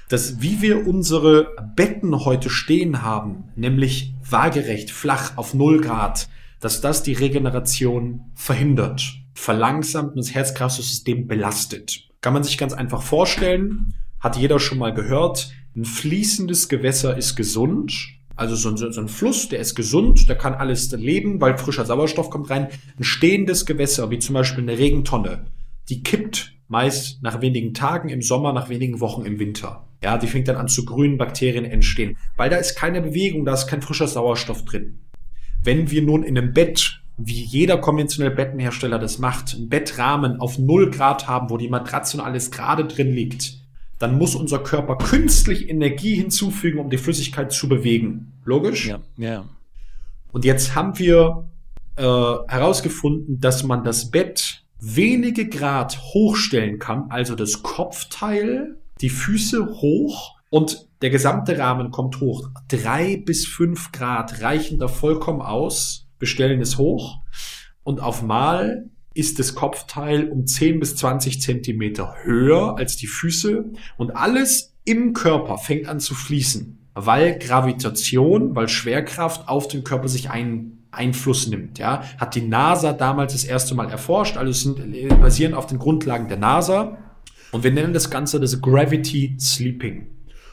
dass wie wir unsere Betten heute stehen haben, nämlich waagerecht, flach, auf null Grad, dass das die Regeneration verhindert verlangsamt und das Herz-Kreislauf-System belastet. Kann man sich ganz einfach vorstellen, hat jeder schon mal gehört, ein fließendes Gewässer ist gesund. Also so ein, so ein Fluss, der ist gesund, der kann alles leben, weil frischer Sauerstoff kommt rein. Ein stehendes Gewässer, wie zum Beispiel eine Regentonne, die kippt meist nach wenigen Tagen im Sommer, nach wenigen Wochen im Winter. Ja, die fängt dann an zu grünen Bakterien entstehen, weil da ist keine Bewegung, da ist kein frischer Sauerstoff drin. Wenn wir nun in einem Bett wie jeder konventionelle Bettenhersteller das macht, einen Bettrahmen auf 0 Grad haben, wo die Matratze und alles gerade drin liegt, dann muss unser Körper künstlich Energie hinzufügen, um die Flüssigkeit zu bewegen. Logisch? Ja, ja. Und jetzt haben wir äh, herausgefunden, dass man das Bett wenige Grad hochstellen kann, also das Kopfteil, die Füße hoch und der gesamte Rahmen kommt hoch. Drei bis fünf Grad reichen da vollkommen aus, bestellen es hoch und auf Mal ist das Kopfteil um 10 bis 20 Zentimeter höher als die Füße und alles im Körper fängt an zu fließen, weil Gravitation, weil Schwerkraft auf den Körper sich ein Einfluss nimmt. Ja, hat die NASA damals das erste Mal erforscht. Also sind äh, basieren auf den Grundlagen der NASA und wir nennen das Ganze das Gravity Sleeping.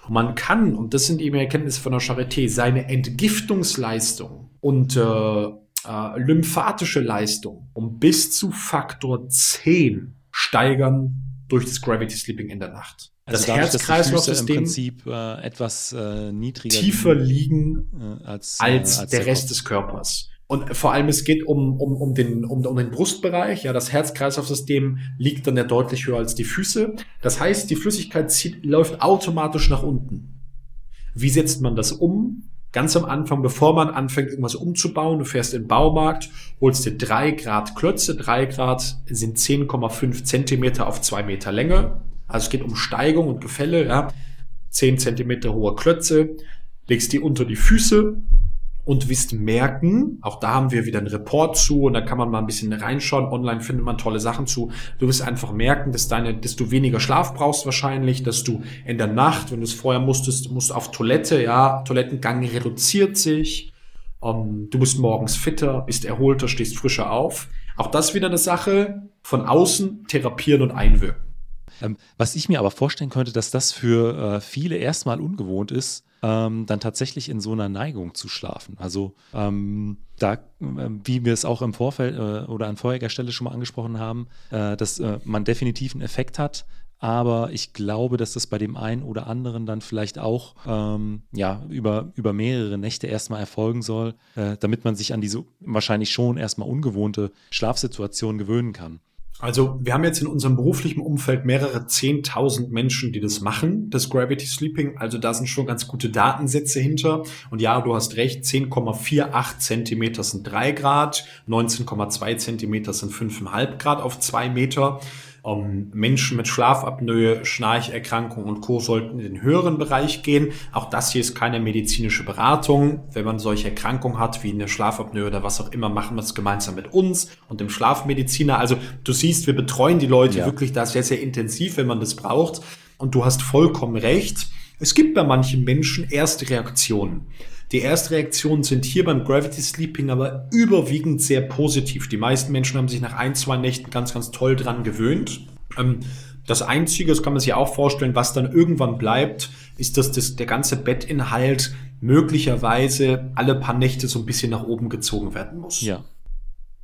Und man kann, und das sind eben Erkenntnisse von der Charité, seine Entgiftungsleistung und äh, äh, lymphatische Leistung um bis zu Faktor 10 steigern durch das Gravity Sleeping in der Nacht. Also das Herz-Kreislauf-System im Prinzip äh, etwas äh, niedriger tiefer liegen äh, als, als, als, der, der Rest des Körpers. Und vor allem es geht um, um, um, den, um, um den Brustbereich. Ja, das Herz-Kreislauf-System liegt dann ja deutlich höher als die Füße. Das heißt, die Flüssigkeit zieht, läuft automatisch nach unten. Wie setzt man das um? Ganz am Anfang, bevor man anfängt, irgendwas umzubauen, du fährst in den Baumarkt, holst dir drei Grad Klötze. Drei Grad sind 10,5 Zentimeter auf zwei Meter Länge. Also es geht um Steigung und Gefälle, ja. 10 Zentimeter hohe Klötze, legst die unter die Füße, und wirst merken, auch da haben wir wieder einen Report zu und da kann man mal ein bisschen reinschauen. Online findet man tolle Sachen zu. Du wirst einfach merken, dass deine, dass du weniger Schlaf brauchst wahrscheinlich, dass du in der Nacht, wenn du es vorher musstest, musst auf Toilette, ja, Toilettengang reduziert sich. Um, ähm, du bist morgens fitter, bist erholter, stehst frischer auf. Auch das wieder eine Sache von außen therapieren und einwirken. Ähm, was ich mir aber vorstellen könnte, dass das für äh, viele erstmal ungewohnt ist, ähm, dann tatsächlich in so einer Neigung zu schlafen. Also ähm, da, äh, wie wir es auch im Vorfeld äh, oder an vorheriger Stelle schon mal angesprochen haben, äh, dass äh, man definitiv einen Effekt hat. Aber ich glaube, dass das bei dem einen oder anderen dann vielleicht auch ähm, ja, über, über mehrere Nächte erstmal erfolgen soll, äh, damit man sich an diese wahrscheinlich schon erstmal ungewohnte Schlafsituation gewöhnen kann. Also wir haben jetzt in unserem beruflichen Umfeld mehrere zehntausend Menschen, die das machen, das Gravity Sleeping. Also da sind schon ganz gute Datensätze hinter. Und ja, du hast recht, 10,48 Zentimeter sind drei Grad, 19,2 Zentimeter sind fünfeinhalb Grad auf zwei Meter. Ähm, Menschen mit Schlafapnoe, Schnarcherkrankung und Co. sollten in den höheren Bereich gehen. Auch das hier ist keine medizinische Beratung. Wenn man solche Erkrankungen hat, wie eine Schlafapnoe oder was auch immer, machen wir es gemeinsam mit uns und dem Schlafmediziner. Also du siehst, wir betreuen die Leute ja. wirklich da sehr, sehr intensiv, wenn man das braucht. Und du hast vollkommen recht. Es gibt bei manchen Menschen erste Reaktionen. Die erste Reaktionen sind hier beim Gravity Sleeping aber überwiegend sehr positiv. Die meisten Menschen haben sich nach ein, zwei Nächten ganz, ganz toll dran gewöhnt. Ähm, das Einzige, das kann man sich auch vorstellen, was dann irgendwann bleibt, ist, dass das, der ganze Bettinhalt möglicherweise alle paar Nächte so ein bisschen nach oben gezogen werden muss. Ja.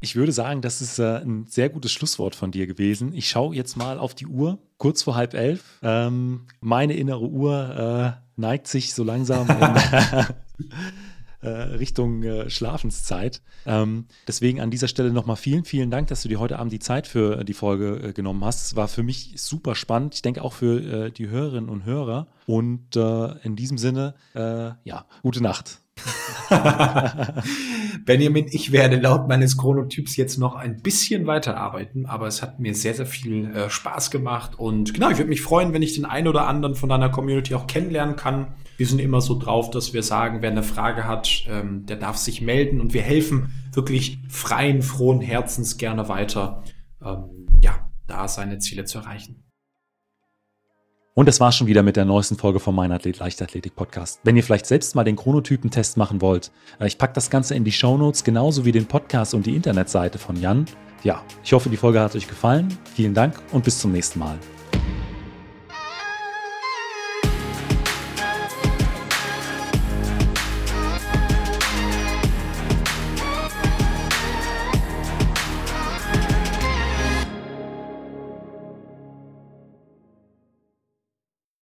Ich würde sagen, das ist äh, ein sehr gutes Schlusswort von dir gewesen. Ich schaue jetzt mal auf die Uhr, kurz vor halb elf. Ähm, meine innere Uhr äh, neigt sich so langsam in, [laughs] [laughs] äh, Richtung äh, Schlafenszeit. Ähm, deswegen an dieser Stelle nochmal vielen, vielen Dank, dass du dir heute Abend die Zeit für die Folge äh, genommen hast. Es war für mich super spannend. Ich denke auch für äh, die Hörerinnen und Hörer. Und in diesem Sinne, ja, gute Nacht. [laughs] Benjamin, ich werde laut meines Chronotyps jetzt noch ein bisschen weiterarbeiten, aber es hat mir sehr, sehr viel äh, Spaß gemacht und genau, ich würde mich freuen, wenn ich den einen oder anderen von deiner Community auch kennenlernen kann. Wir sind immer so drauf, dass wir sagen, wer eine Frage hat, ähm, der darf sich melden und wir helfen wirklich freien, frohen Herzens gerne weiter, ähm, ja, da seine Ziele zu erreichen. Und das war schon wieder mit der neuesten Folge vom Mein Athlet Leichtathletik Podcast. Wenn ihr vielleicht selbst mal den Chronotypen-Test machen wollt, äh, ich packe das Ganze in die Show Notes genauso wie den Podcast und die Internetseite von Jan. Ja, ich hoffe, die Folge hat euch gefallen. Vielen Dank und bis zum nächsten Mal.